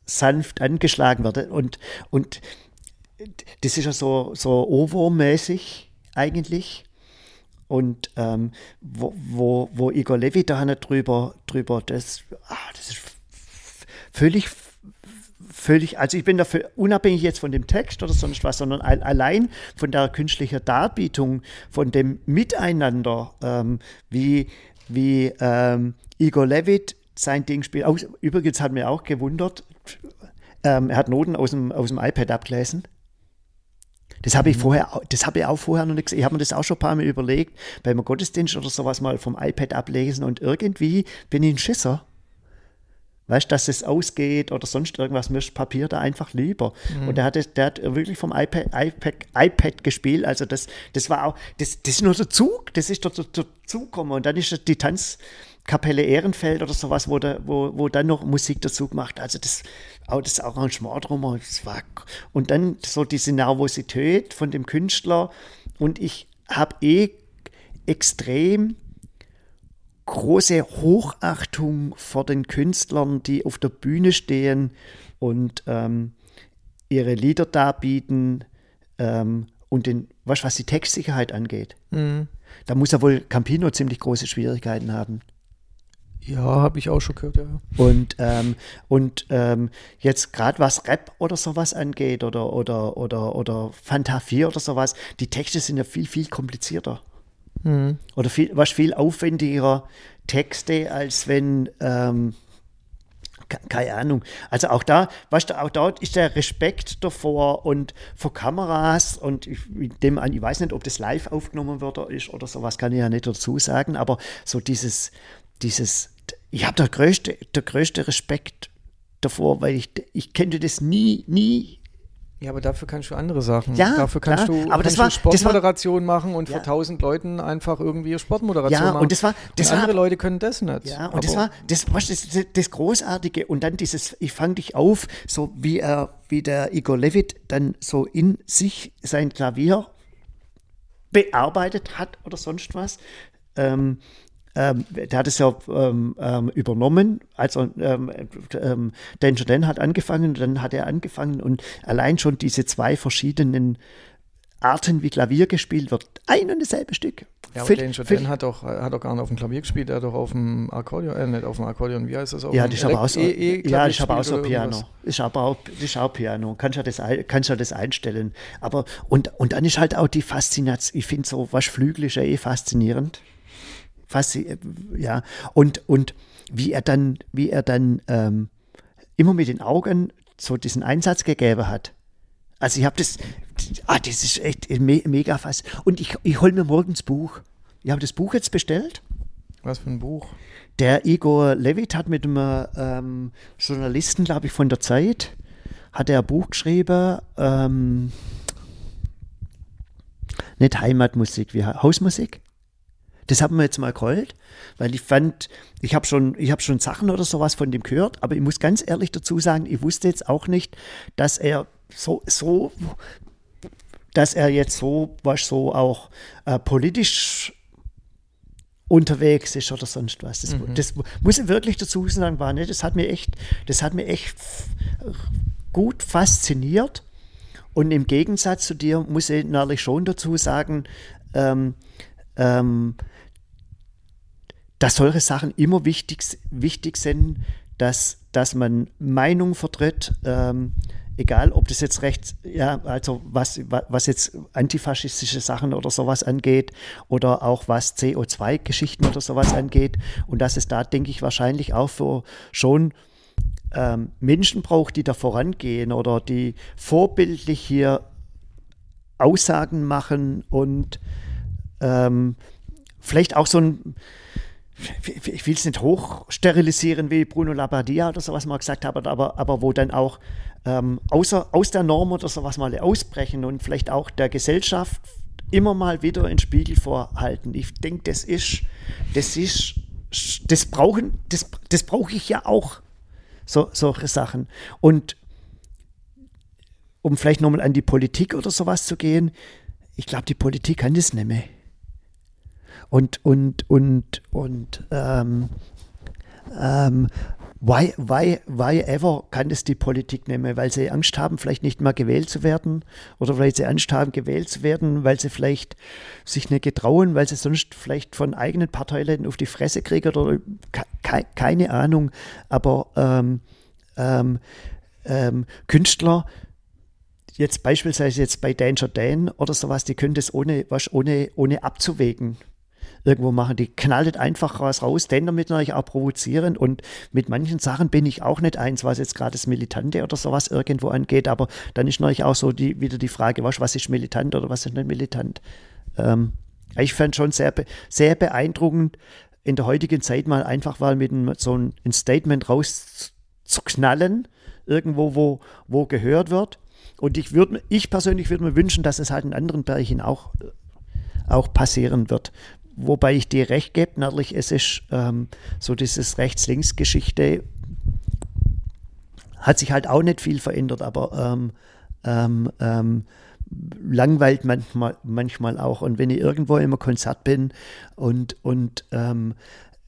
[SPEAKER 2] sanft angeschlagen wird. Und, und das ist ja so, so Ohrwurm-mäßig eigentlich. Und ähm, wo, wo, wo Igor Levi da nicht drüber, drüber das, ah, das ist völlig völlig, also ich bin dafür unabhängig jetzt von dem Text oder sonst was, sondern allein von der künstlichen Darbietung, von dem Miteinander, ähm, wie, wie ähm, Igor Levitt sein Ding spielt. Auch, übrigens hat mir auch gewundert, ähm, er hat Noten aus dem, aus dem iPad abgelesen. Das habe ich mhm. vorher, das habe ich auch vorher noch nicht gesehen. Ich habe mir das auch schon ein paar Mal überlegt, beim Gottesdienst oder sowas mal vom iPad ablesen und irgendwie bin ich ein Schisser weißt, dass es ausgeht oder sonst irgendwas, mir ist Papier da einfach lieber. Mhm. Und der hat, der hat wirklich vom iPad, iPad, iPad gespielt. Also das, das war auch, das, das ist nur der Zug, das ist dort dazugekommen. Und dann ist die Tanzkapelle Ehrenfeld oder sowas, wo, da, wo, wo dann noch Musik dazu gemacht. Also das, auch das Arrangement drum, das war, und dann so diese Nervosität von dem Künstler. Und ich habe eh extrem große Hochachtung vor den Künstlern, die auf der Bühne stehen und ähm, ihre Lieder darbieten ähm, und den, was, was die Textsicherheit angeht. Mhm. Da muss ja wohl Campino ziemlich große Schwierigkeiten haben.
[SPEAKER 1] Ja, habe ich auch schon gehört, ja.
[SPEAKER 2] Und, ähm, und ähm, jetzt gerade was Rap oder sowas angeht oder, oder, oder, oder Fanta 4 oder sowas, die Texte sind ja viel, viel komplizierter.
[SPEAKER 1] Mhm.
[SPEAKER 2] Oder viel, was viel aufwendiger Texte, als wenn, ähm, ke- keine Ahnung. Also auch da, weißt du, auch dort ist der Respekt davor und vor Kameras und ich nehme an, ich weiß nicht, ob das live aufgenommen wird oder ist oder sowas, kann ich ja nicht dazu sagen, aber so dieses, dieses, ich habe der größte, der größte Respekt davor, weil ich, ich könnte das nie, nie
[SPEAKER 1] Ja, aber dafür kannst du andere Sachen.
[SPEAKER 2] Ja,
[SPEAKER 1] dafür kannst
[SPEAKER 2] klar.
[SPEAKER 1] du,
[SPEAKER 2] Aber das
[SPEAKER 1] kannst
[SPEAKER 2] war-
[SPEAKER 1] du
[SPEAKER 2] das war-
[SPEAKER 1] Sportmoderation machen und
[SPEAKER 2] Ja.
[SPEAKER 1] vor tausend Leuten einfach irgendwie Sportmoderation
[SPEAKER 2] Ja,
[SPEAKER 1] machen.
[SPEAKER 2] und das war- das
[SPEAKER 1] und
[SPEAKER 2] war-
[SPEAKER 1] andere Leute können das nicht.
[SPEAKER 2] Ja, und
[SPEAKER 1] aber,
[SPEAKER 2] das war das, was das, das, das Großartige. Und dann dieses, ich fang dich auf, so wie er, wie der Igor Levit dann so in sich sein Klavier bearbeitet hat oder sonst was. Ähm, ähm, der hat es ja ähm, ähm, übernommen, also ähm, ähm, Dan Jordan hat angefangen, dann hat er angefangen und allein schon diese zwei verschiedenen Arten, wie Klavier gespielt wird, ein und dasselbe Stück.
[SPEAKER 1] ja, aber
[SPEAKER 2] Völ-
[SPEAKER 1] Dan hat doch, hat doch gar nicht auf dem Klavier gespielt, er hat doch auf dem Akkordeon, äh, nicht auf dem Akkordeon, wie heißt das? Auf
[SPEAKER 2] Ja, das ist aber auch so,
[SPEAKER 1] E- E-
[SPEAKER 2] ja, das ist aber auch so Piano. Ist aber auch, ist auch Piano. Kannst ja das, kannst ja das einstellen. Aber, und, und dann ist halt auch die Faszination, ich finde so, was Flügel ist ja eh faszinierend. Ja, und, und wie er dann, wie er dann ähm, immer mit den Augen so diesen Einsatz gegeben hat. Also ich habe das, ah, das ist echt me mega fast. Und ich, ich hole mir morgens Buch. Ich habe das Buch jetzt bestellt.
[SPEAKER 1] Was für ein Buch.
[SPEAKER 2] Der Igor Levit hat mit einem ähm, Journalisten, glaube ich, von der Zeit, hat er ein Buch geschrieben, ähm, nicht Heimatmusik, wie Hausmusik. Das haben wir jetzt mal geholt, weil ich fand, ich habe schon, ich habe schon Sachen oder sowas von dem gehört, aber ich muss ganz ehrlich dazu sagen, ich wusste jetzt auch nicht, dass er so, so, dass er jetzt so, was so auch äh, politisch unterwegs ist oder sonst was. Das, das muss ich wirklich dazu sagen, war nicht. Das hat mir echt, das hat mir echt gut fasziniert. Und im Gegensatz zu dir muss ich natürlich schon dazu sagen, ähm, ähm, dass solche Sachen immer wichtig, wichtig sind, dass, dass man Meinung vertritt, ähm, egal ob das jetzt rechts, ja, also was, wa- was jetzt antifaschistische Sachen oder sowas angeht oder auch was CO2-Geschichten oder sowas angeht. Und dass es da, denke ich, wahrscheinlich auch für schon ähm, Menschen braucht, die da vorangehen oder die vorbildlich hier Aussagen machen und ähm, vielleicht auch so ein, ich will es nicht hochsterilisieren wie Bruno Labbadia oder sowas mal gesagt hat, aber, aber wo dann auch ähm, außer, aus der Norm oder sowas mal ausbrechen und vielleicht auch der Gesellschaft immer mal wieder einen Spiegel vorhalten. Ich denke, das ist, das ist, das brauchen, das, das brauche ich ja auch, so, solche Sachen. Und um vielleicht nochmal an die Politik oder sowas zu gehen, ich glaube, die Politik kann das nicht mehr. Und, und, und, und, ähm, ähm, why, why, why ever kann das die Politik mehr, weil sie Angst haben, vielleicht nicht mal gewählt zu werden? Oder weil sie Angst haben, gewählt zu werden, weil sie vielleicht sich nicht getrauen, weil sie sonst vielleicht von eigenen Parteileuten auf die Fresse kriegen oder ke keine Ahnung, aber ähm, ähm, ähm, Künstler, jetzt beispielsweise jetzt bei Danger Dan oder sowas, die können das ohne, was, ohne, ohne abzuwägen irgendwo machen. Die knallt einfach was raus, denn damit natürlich auch provozieren. Und mit manchen Sachen bin ich auch nicht eins, was jetzt gerade das Militante oder sowas irgendwo angeht. Aber dann ist natürlich auch so die, wieder die Frage, was, was ist militant oder was ist nicht militant. Ähm, ich fand schon sehr, sehr beeindruckend, in der heutigen Zeit mal einfach mal mit einem, so ein, ein Statement rauszuknallen, irgendwo, wo, wo gehört wird. Und ich würde, ich persönlich würde mir wünschen, dass es halt in anderen Bereichen auch, auch passieren wird. Wobei ich dir recht gebe, natürlich, es ist ähm, so dieses Rechts-Links-Geschichte, hat sich halt auch nicht viel verändert, aber ähm, ähm, ähm, langweilt manchmal, manchmal auch. Und wenn ich irgendwo im Konzert bin und, und ähm,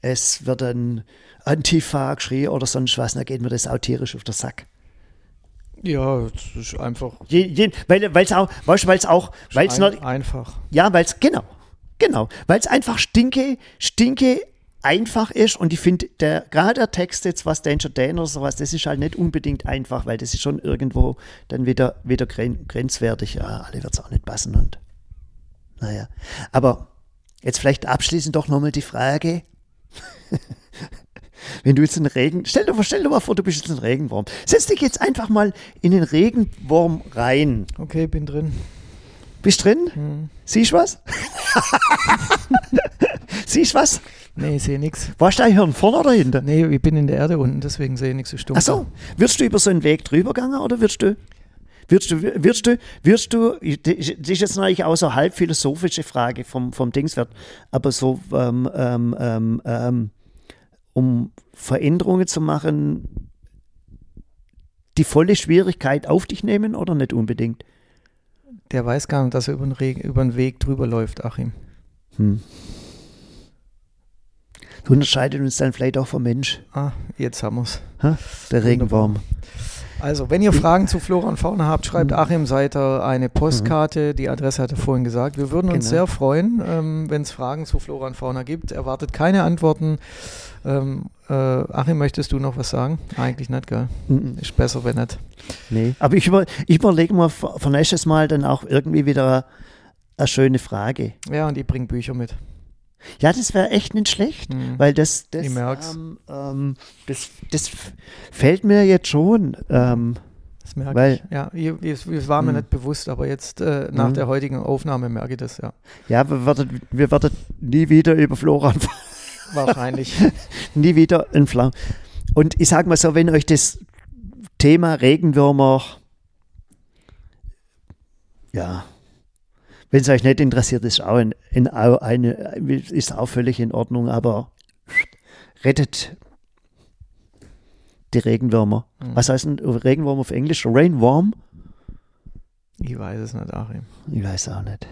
[SPEAKER 2] es wird dann Antifa geschrien oder sonst was, dann geht mir das auch tierisch auf den Sack.
[SPEAKER 1] Ja, das ist einfach
[SPEAKER 2] Je, je, weil es auch, weißt du, weil es auch, weil es
[SPEAKER 1] ein,
[SPEAKER 2] noch,
[SPEAKER 1] einfach.
[SPEAKER 2] ja, weil es, genau, genau, weil es einfach stinke, stinke einfach ist und ich finde, der, gerade der Text jetzt, was Danger Dan oder sowas, das ist halt nicht unbedingt einfach, weil das ist schon irgendwo dann wieder, wieder gren grenzwertig. Ja, alle wird es auch nicht passen und naja. Aber jetzt vielleicht abschließend doch nochmal die Frage. Wenn du jetzt einen Regen, stell dir, stell dir mal vor, du bist jetzt ein Regenwurm. Setz dich jetzt einfach mal in den Regenwurm rein.
[SPEAKER 1] Okay, bin drin.
[SPEAKER 2] Bist drin?
[SPEAKER 1] Hm.
[SPEAKER 2] Siehst was? Siehst was?
[SPEAKER 1] Nee, ich sehe nichts.
[SPEAKER 2] Warst du eigentlich hier vorne oder hinten?
[SPEAKER 1] Nee, ich bin in der Erde unten, deswegen sehe ich nichts so stumpf.
[SPEAKER 2] Ach so, wirst du über so einen Weg drüber gegangen oder wirst du, wirst du, wirst du, wirst du, das ist jetzt natürlich auch so eine halb philosophische Frage vom, vom Dingswert, aber so, ähm, ähm, ähm, ähm, um Veränderungen zu machen, die volle Schwierigkeit auf dich nehmen oder nicht unbedingt?
[SPEAKER 1] Der weiß gar nicht, dass er über den, Regen, über den Weg drüber läuft, Achim.
[SPEAKER 2] Hm. Du unterscheidet uns dann vielleicht auch vom Mensch,
[SPEAKER 1] Ah, jetzt haben wir es.
[SPEAKER 2] der Regenwurm.
[SPEAKER 1] Also, wenn ihr Fragen zu Flora und Fauna habt, schreibt
[SPEAKER 2] Mhm.
[SPEAKER 1] Achim Seiter eine Postkarte. Die Adresse hat er vorhin gesagt. Wir würden uns
[SPEAKER 2] Genau.
[SPEAKER 1] sehr freuen, ähm, wenn es Fragen zu Flora und Fauna gibt. Erwartet keine Antworten. Ähm, äh, Achim, möchtest du noch was sagen? Eigentlich nicht, gell?
[SPEAKER 2] Mhm.
[SPEAKER 1] Ist besser, wenn nicht.
[SPEAKER 2] Nee. Aber ich, über, ich überlege mir für, nächstes Mal dann auch irgendwie wieder eine schöne Frage.
[SPEAKER 1] Ja, und ich bringe Bücher mit.
[SPEAKER 2] Ja, das wäre echt nicht schlecht,
[SPEAKER 1] Mhm.
[SPEAKER 2] weil das, das, ähm, ähm, das, das fällt mir jetzt schon. Ähm,
[SPEAKER 1] Das merke
[SPEAKER 2] Weil-
[SPEAKER 1] ich. Ja, es war mir
[SPEAKER 2] Mhm.
[SPEAKER 1] nicht bewusst, aber jetzt äh, nach
[SPEAKER 2] Mhm.
[SPEAKER 1] der heutigen Aufnahme merke ich das, ja.
[SPEAKER 2] ja, wir werden, wir werden nie wieder über Flora und
[SPEAKER 1] Wahrscheinlich.
[SPEAKER 2] nie wieder ein Flau. Und ich sag mal so, wenn euch das Thema Regenwürmer, ja, wenn es euch nicht interessiert, ist auch ein, ein, auch eine, ist auch völlig in Ordnung, aber rettet die Regenwürmer.
[SPEAKER 1] Mhm.
[SPEAKER 2] Was heißt denn Regenwurm auf Englisch? Rainworm?
[SPEAKER 1] ich weiß es nicht, Achim.
[SPEAKER 2] Ich weiß auch nicht.